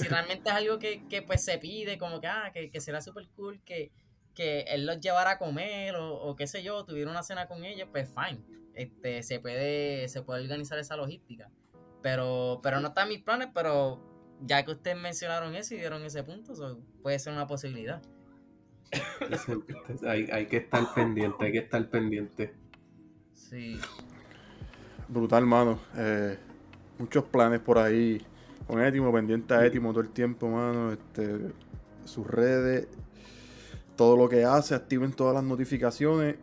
realmente es algo que, que, pues se pide, como que, ah, que, que será súper cool que, que él los llevara a comer o, o qué sé yo, tuviera una cena con ellos, pues fine este, se puede, se puede organizar esa logística. Pero, pero no está en mis planes, pero ya que ustedes mencionaron eso y dieron ese punto, puede ser una posibilidad. hay, que estar pendiente, hay que estar pendiente. Sí. Brutal, mano. Eh, muchos planes por ahí con Etimo, pendiente a Etimo todo el tiempo, mano. Este, sus redes, todo lo que hace, activen todas las notificaciones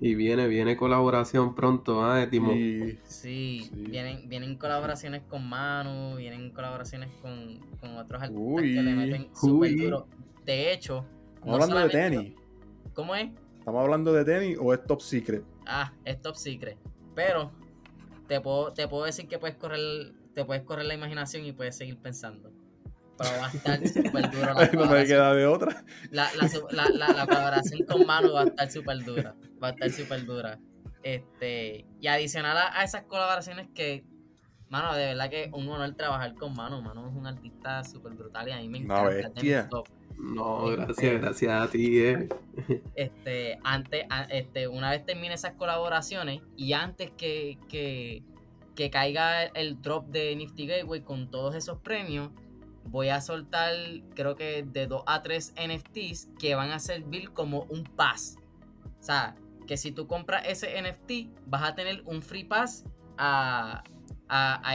y viene, viene colaboración pronto, ¿ah? Sí, sí, Vienen, vienen colaboraciones con Manu, vienen colaboraciones con, con otros artistas que le meten súper duro. De hecho, estamos hablando de tenis. ¿Cómo es? ¿Estamos hablando de tenis o es top secret? Ah, es top secret. Pero te puedo, te puedo decir que puedes correr, te puedes correr la imaginación y puedes seguir pensando pero va a estar súper duro. La no me queda de otra. La, la, la, la, colaboración con Manu va a estar súper dura. Va a estar súper dura. Este, y adicional a, esas colaboraciones que, mano, de verdad que es un honor trabajar con Manu. Manu es un artista súper brutal y a mí me encanta. No, bestia. No, gracias, gracias a ti, eh. Este, antes, este, una vez termine esas colaboraciones y antes que, que, que caiga el drop de Nifty Gateway con todos esos premios, voy a soltar creo que de 2 a 3 NFTs que van a servir como un pass. O sea, que si tú compras ese NFT vas a tener un free pass a,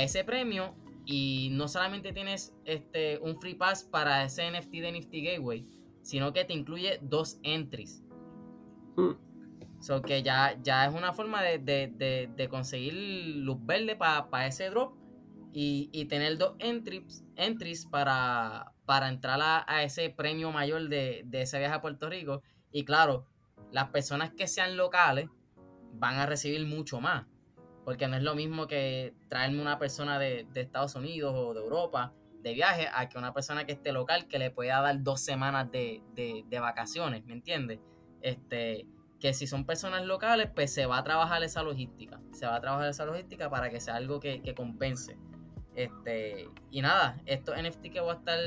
ese premio y no solamente tienes este, un free pass para ese NFT de Nifty Gateway, sino que te incluye dos entries. Mm. So que ya, ya es una forma de, conseguir luz verde para ese drop y, tener dos entries, entries para, para entrar a, ese premio mayor de, ese viaje a Puerto Rico. Y claro, las personas que sean locales van a recibir mucho más. Porque no es lo mismo que traerme una persona de, Estados Unidos o de Europa de viaje a que una persona que esté local que le pueda dar dos semanas de, vacaciones, ¿me entiendes? Este, que si son personas locales, pues se va a trabajar esa logística. Se va a trabajar esa logística para que sea algo que, que compense. Este, y nada, estos NFT que voy a estar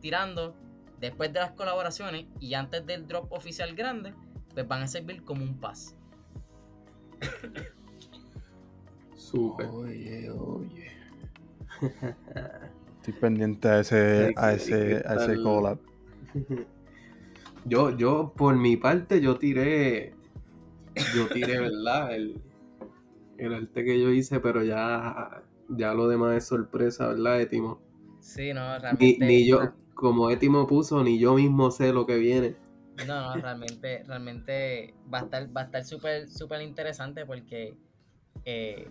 tirando después de las colaboraciones y antes del drop oficial grande, pues van a servir como un pass. Súper. Oye, oye. Estoy pendiente a ese, a ese, a ese collab. Yo, yo, por mi parte, yo tiré. Yo tiré, ¿verdad? El, el arte que yo hice, pero ya ya lo demás es sorpresa, ¿verdad, Etimo? Sí, no, realmente. Ni, yo, como Etimo puso, ni yo mismo sé lo que viene. No, no, realmente, realmente va a estar, va a estar súper, súper interesante porque eh,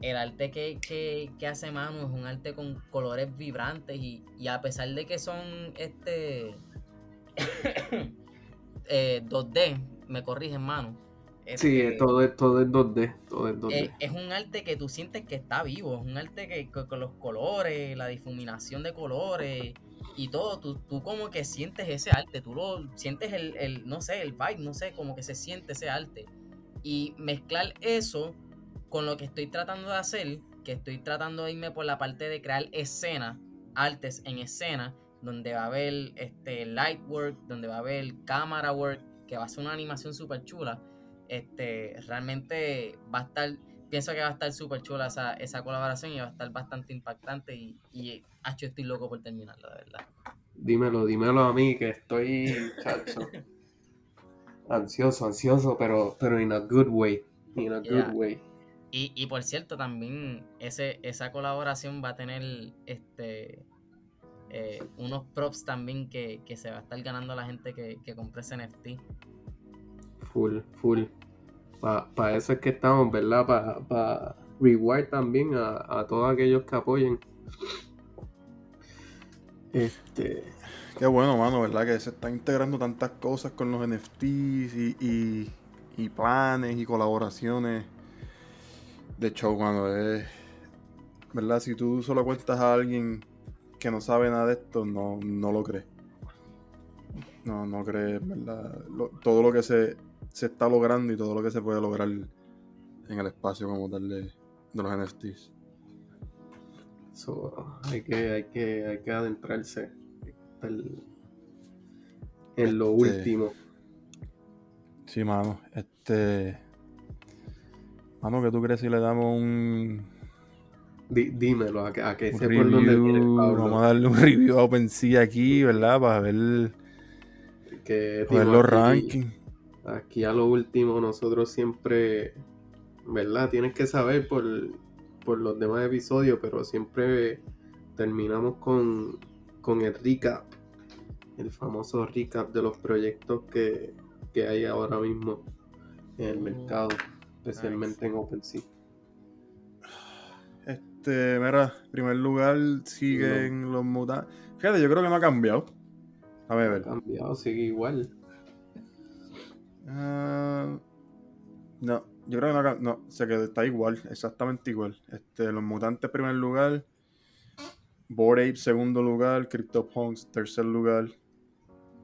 el arte que, que, hace Manu es un arte con colores vibrantes y, a pesar de que son este 2D, eh, me corrigen Manu, sí, todo es, todo es 2D. Todo es, 2D. Es, un arte que tú sientes que está vivo. Es un arte que, con los colores, la difuminación de colores y todo, tú, tú, como que sientes ese arte. Tú lo sientes el, el, no sé, el vibe, no sé, como que se siente ese arte. Y mezclar eso con lo que estoy tratando de hacer, que estoy tratando de irme por la parte de crear escena, artes en escena, donde va a haber este light work, donde va a haber camera work, que va a ser una animación súper chula este, realmente va a estar, pienso que va a estar súper chula esa, esa, colaboración y va a estar bastante impactante y, y estoy loco por terminarla, de verdad. Dímelo, dímelo a mí que estoy ansioso, ansioso, pero, pero in a good way. In a good way. Y, y, por cierto, también ese, esa colaboración va a tener este eh, unos props también que, se va a estar ganando la gente que, que compre ese NFT. Full, full. Para eso es que estamos, ¿verdad? Para pa reward también a, a todos aquellos que apoyen. Este. Qué bueno, mano, ¿verdad? Que se están integrando tantas cosas con los NFTs y, y, planes y colaboraciones de show, mano. Es, ¿Verdad? Si tú solo cuentas a alguien que no sabe nada de esto, no, no lo crees. No, no crees, ¿verdad? todo lo que se, se está logrando y todo lo que se puede lograr en el espacio como tal de, los NFTs. hay, que, hay, que, hay que adentrarse en lo este, último. Sí, mano. Este. Mano, ¿qué tú crees si le damos un. dímelo, a que, a por viene Vamos a darle un review a OpenSea aquí, ¿verdad? Para ver. Que, ver los rankings. Aquí a lo último, nosotros siempre. ¿Verdad? Tienes que saber por, por los demás episodios, pero siempre terminamos con, con el recap el famoso recap de los proyectos que, hay ahora mismo en el mercado, especialmente en OpenSea. Este, mira, en primer lugar siguen los mutantes. Fíjate, yo creo que no ha cambiado. A ver, ver. ha cambiado, sigue igual. Ah, no, yo creo que no, no, se quedó, está igual, exactamente igual. Este, los mutantes primer lugar, Bored Ape segundo lugar, CryptoPunks tercer lugar,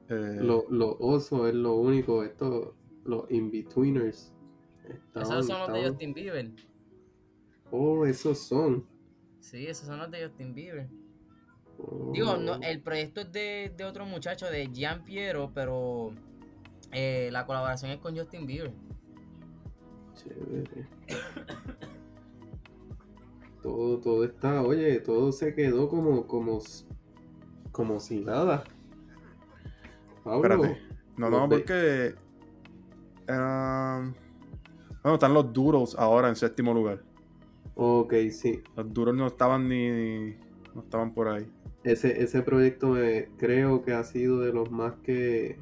eh, los lo osos es lo único, esto, los in-betweeners. Esos son los de Justin Bieber. Oh, esos son. Sí, esos son los de Justin Bieber. Digo, no, oh. el proyecto es de, de otro muchacho, de Gian Piero, pero eh, la colaboración es con Justin Bieber. Chévere. todo, todo está, oye, todo se quedó como, como, como si nada. Espérate. No, no, porque. Um, bueno, están los Duros ahora en séptimo lugar. Ok, sí. Los Duros no estaban ni. No estaban por ahí. Ese, ese proyecto creo que ha sido de los más que.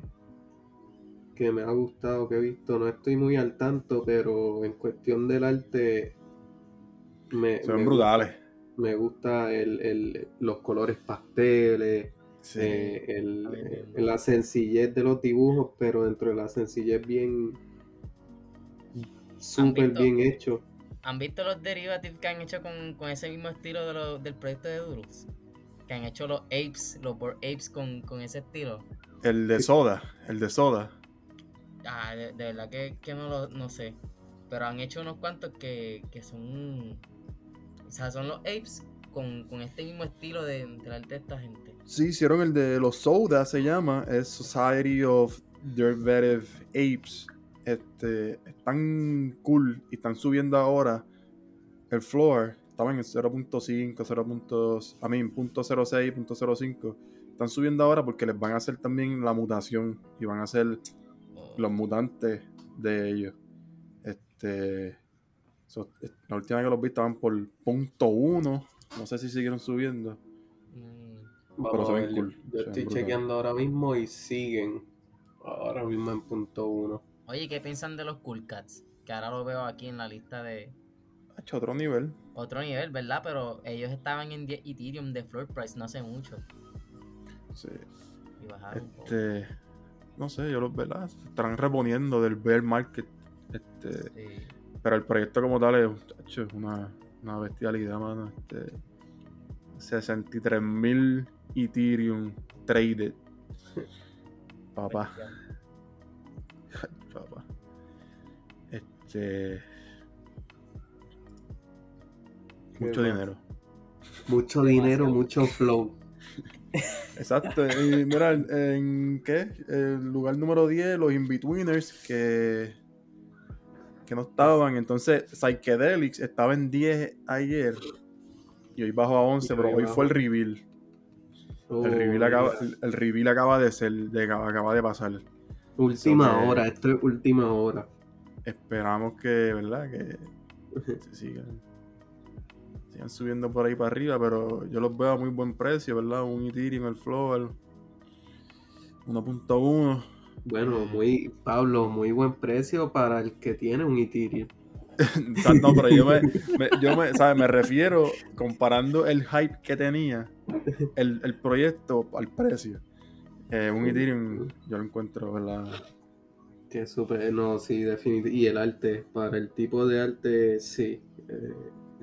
Que me ha gustado, que he visto. No estoy muy al tanto, pero en cuestión del arte. Me, Son brutales. me gusta el, los colores pasteles eh, el, la sencillez de los dibujos, pero dentro de la sencillez bien súper bien hecho. ¿Han visto los derivativos que han hecho con, ese mismo estilo del proyecto de Durus? Que han hecho los apes, los board apes con, ese estilo. El de soda, el de soda. Ah, de, verdad que, no lo no sé. Pero han hecho unos cuantos que, que son. O sea, son los apes con, este mismo estilo de, del arte de esta gente. Sí, hicieron el de los Soda, se llama, es Society of Derivative Apes. Este, están cool y están subiendo ahora el floor. Estaban en 0.5, 0. a mí, .06, .05. Están subiendo ahora porque les van a hacer también la mutación y van a oh. Los mutantes de ellos. Este, la última vez que los vi estaban por punto .1 no sé si siguieron subiendo. Mm. Pero se ven cool. Yo, estoy chequeando ahora mismo y siguen. Ahora mismo en punto uno. Oye, ¿qué piensan de los Cool Cats? Que ahora lo veo aquí en la lista de. Ha hecho otro nivel. Otro nivel, ¿verdad? Pero ellos estaban en Ethereum de floor price no hace mucho. Sí. Y bajaron. Este. No sé, yo los, ¿verdad? Se estarán reponiendo del bear market. Este. Sí. Pero el proyecto como tal es una una bestialidad, mano. Este, 63.000 Ethereum traded. Papá. Papá. Este. Mucho dinero. Mucho dinero, mucho flow. Exacto. Y mira, ¿en qué? El lugar número 10, los Inbetweeners, que que no estaban. Entonces, Psychedelics estaba en 10 ayer y hoy bajó a 11, pero hoy fue el reveal. el, reveal acaba, el, reveal acaba de ser, de, acaba de pasar. Última hora, esto es última hora. Esperamos que, ¿verdad? Que se sigan. Sigan subiendo por ahí para arriba, pero yo los veo a muy buen precio, ¿verdad? Un Ethereum, el Flower 1.1. Bueno, muy, Pablo, muy buen precio para el que tiene un Ethereum. no, pero yo, me, yo me, ¿sabes? me refiero comparando el hype que tenía el, el proyecto al precio. Eh, un Ethereum yo lo encuentro, ¿verdad? Que súper, no, sí, definitivamente. Y el arte, para el tipo de arte, sí, eh,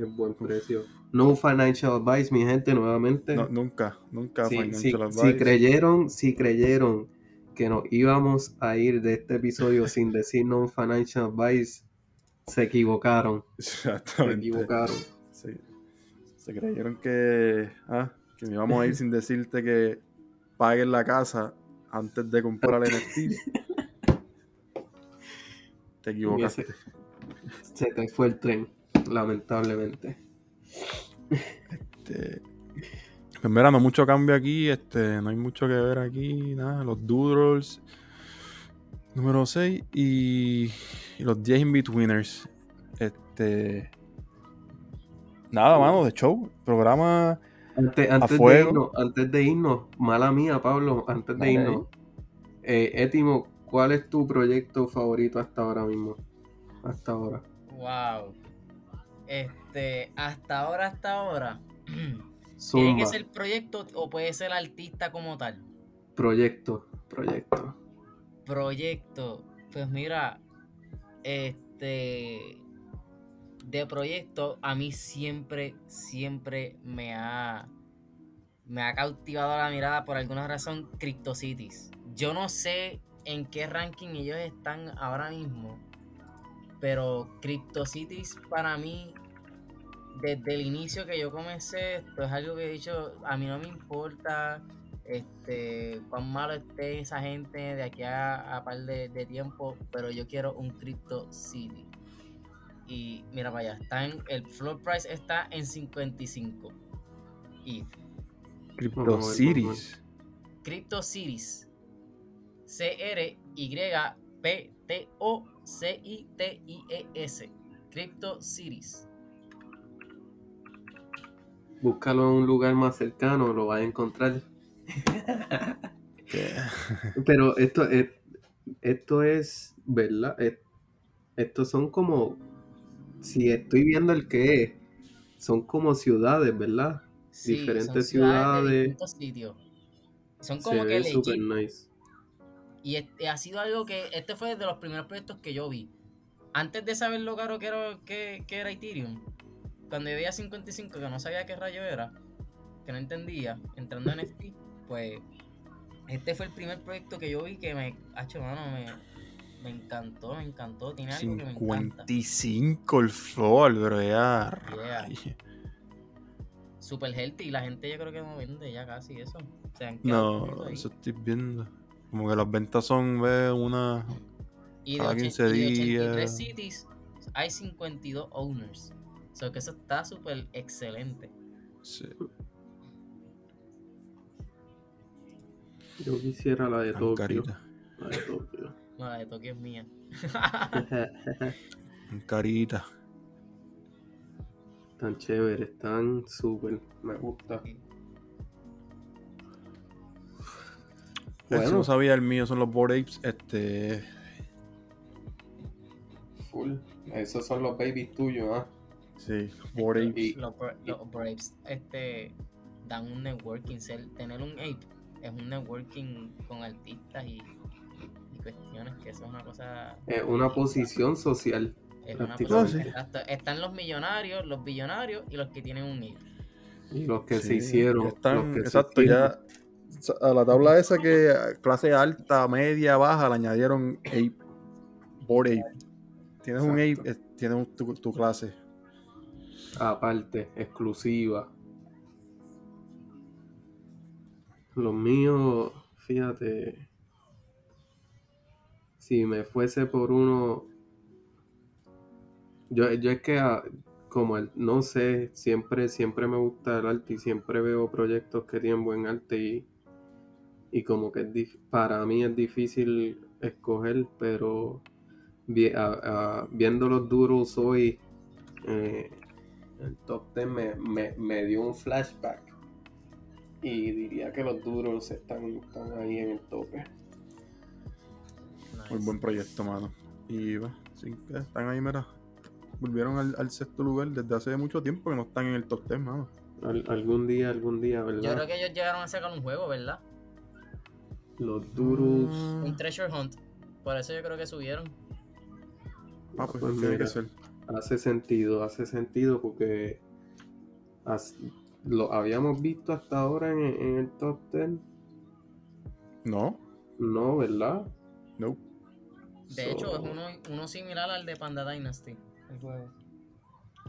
es buen precio. No financial advice, mi gente, nuevamente. No, nunca, nunca financial advice. Si creyeron, si creyeron que nos íbamos a ir de este episodio sin decir no financial advice, se equivocaron. Exactamente. Se equivocaron. Sí. Se creyeron que, ah, que me íbamos a ir sin decirte que paguen la casa antes de comprar el NFT. Te equivocaste. Se te fue el tren, lamentablemente. Este, pues mira, no mucho cambio aquí, este, no hay mucho que ver aquí, nada, los doodles número 6 y, los 10 in-betweeners. Este. Nada, mano, de show. Programa. Antes, a De irnos, antes de irnos, mala mía, Pablo, antes de irnos. Eh, Étimo, ¿cuál es tu proyecto favorito hasta ahora mismo? Hasta ahora. Wow. Este, hasta ahora, hasta ahora. ¿Tiene que ser proyecto o puede ser artista como tal? Proyecto, proyecto proyecto, pues mira, este de proyecto a mí siempre, siempre me ha me ha cautivado la mirada por alguna razón CryptoCities. Yo no sé en qué ranking ellos están ahora mismo, pero CryptoCities para mí desde el inicio que yo comencé, esto es algo que he dicho, a mí no me importa este, cuán malo esté esa gente de aquí a, a par de, tiempo, pero yo quiero un Crypto City. Y mira para allá, está en, el floor price está en 55. Y Crypto Cities. Crypto Cities. C-R-Y-P-T-O-C-I-T-I-E-S. Crypto Cities. Búscalo en un lugar más cercano, lo vas a encontrar. Pero esto es, esto es, ¿verdad? Estos son como, si estoy viendo el que es, son como ciudades, ¿verdad? Diferentes ciudades. Son como que super nice. Y este, ha sido algo que, este fue de los primeros proyectos que yo vi. Antes de saber lo caro que era, que, que era Ethereum, cuando yo veía 55 que no sabía qué rayo era, que no entendía, entrando en NFT, pues este fue el primer proyecto que yo vi que me, hecho mano, me, encantó, me encantó. Tiene algo que me encanta. 55 el floor, bro, ya. Super healthy y la gente yo creo que no vende ya casi eso. no, eso estoy viendo. Como que las ventas son, ve, una. Y de, 15 días. cities hay 52 owners. O sea que eso está súper excelente. Sí. Yo quisiera la de Tokio. La de Tokio. No, la de Tokio es mía. Carita. Tan chévere, tan súper. Me gusta. Bueno, no sabía el mío, son los Bored Apes. Este. Full. Esos son los babies tuyos, ¿ah? Sí, Bored Apes. Los, los Apes este, dan un networking. Tener un ape es un networking con artistas y, cuestiones que eso es una cosa... Es una posición social. Es una posición, Están los millonarios, los billonarios y los que tienen un hijo. Y los que se hicieron. exacto, ya a la tabla esa que clase alta, media, baja, le añadieron Ape, Board Ape. Tienes un Ape, tienes tu, tu clase. Aparte, exclusiva. Los míos, fíjate, si me fuese por uno, yo, yo es que ah, como el, no sé, siempre, siempre me gusta el arte y siempre veo proyectos que tienen buen arte y, y como que para mí es difícil escoger, pero viendo los duros hoy, eh, el top 10 me, me, dio un flashback. Y diría que los duros están, están ahí en el tope. Muy buen proyecto, mano. Y va, están ahí, mira. Volvieron al, sexto lugar desde hace mucho tiempo que no están en el top 10, mano. algún día, algún día, ¿verdad? Yo creo que ellos llegaron a sacar un juego, ¿verdad? Los duros. Un treasure hunt. Por eso yo creo que subieron. Ah, pues, pues tiene que ser. Hace sentido, hace sentido porque lo habíamos visto hasta ahora en, el top 10. No. No, ¿verdad? No. De hecho, es uno, uno, similar al de Panda Dynasty.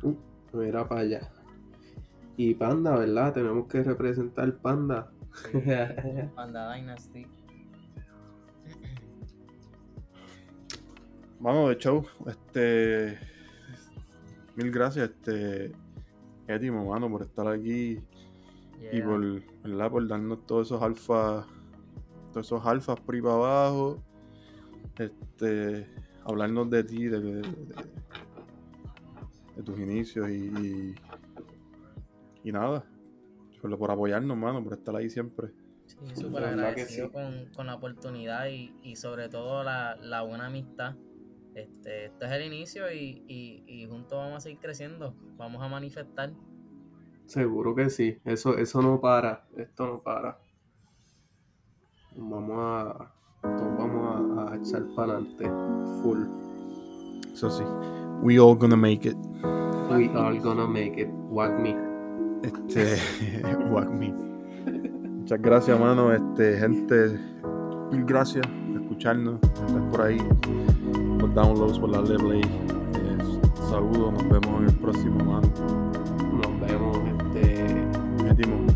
Uh, mira para allá. Y Panda, ¿verdad? Tenemos que representar Panda. Panda Dynasty. Vamos de show. Este. Mil gracias, este. Étimo, mano, por estar aquí. Y por, ¿verdad? por darnos todos esos alfas. Todos esos alfas por ahí para abajo. Este. Hablarnos de ti, de, de, tus inicios y, y, nada. Por, por apoyarnos, mano, por estar ahí siempre. Sí, súper agradecido con, con, la oportunidad y, y sobre todo la, la buena amistad este, este es el inicio y, y, juntos vamos a seguir creciendo, vamos a manifestar. Seguro que sí, eso, eso no para, esto no para. Vamos a, vamos a, echar para adelante, full. Eso sí, we all gonna make it. We all gonna make it, whack me. Este, whack me. Muchas gracias, mano, este, gente, mil gracias escucharnos, estás por ahí, por downloads, por la level eh, Saludos, nos vemos en el próximo, mano. Nos vemos, este. Metimos.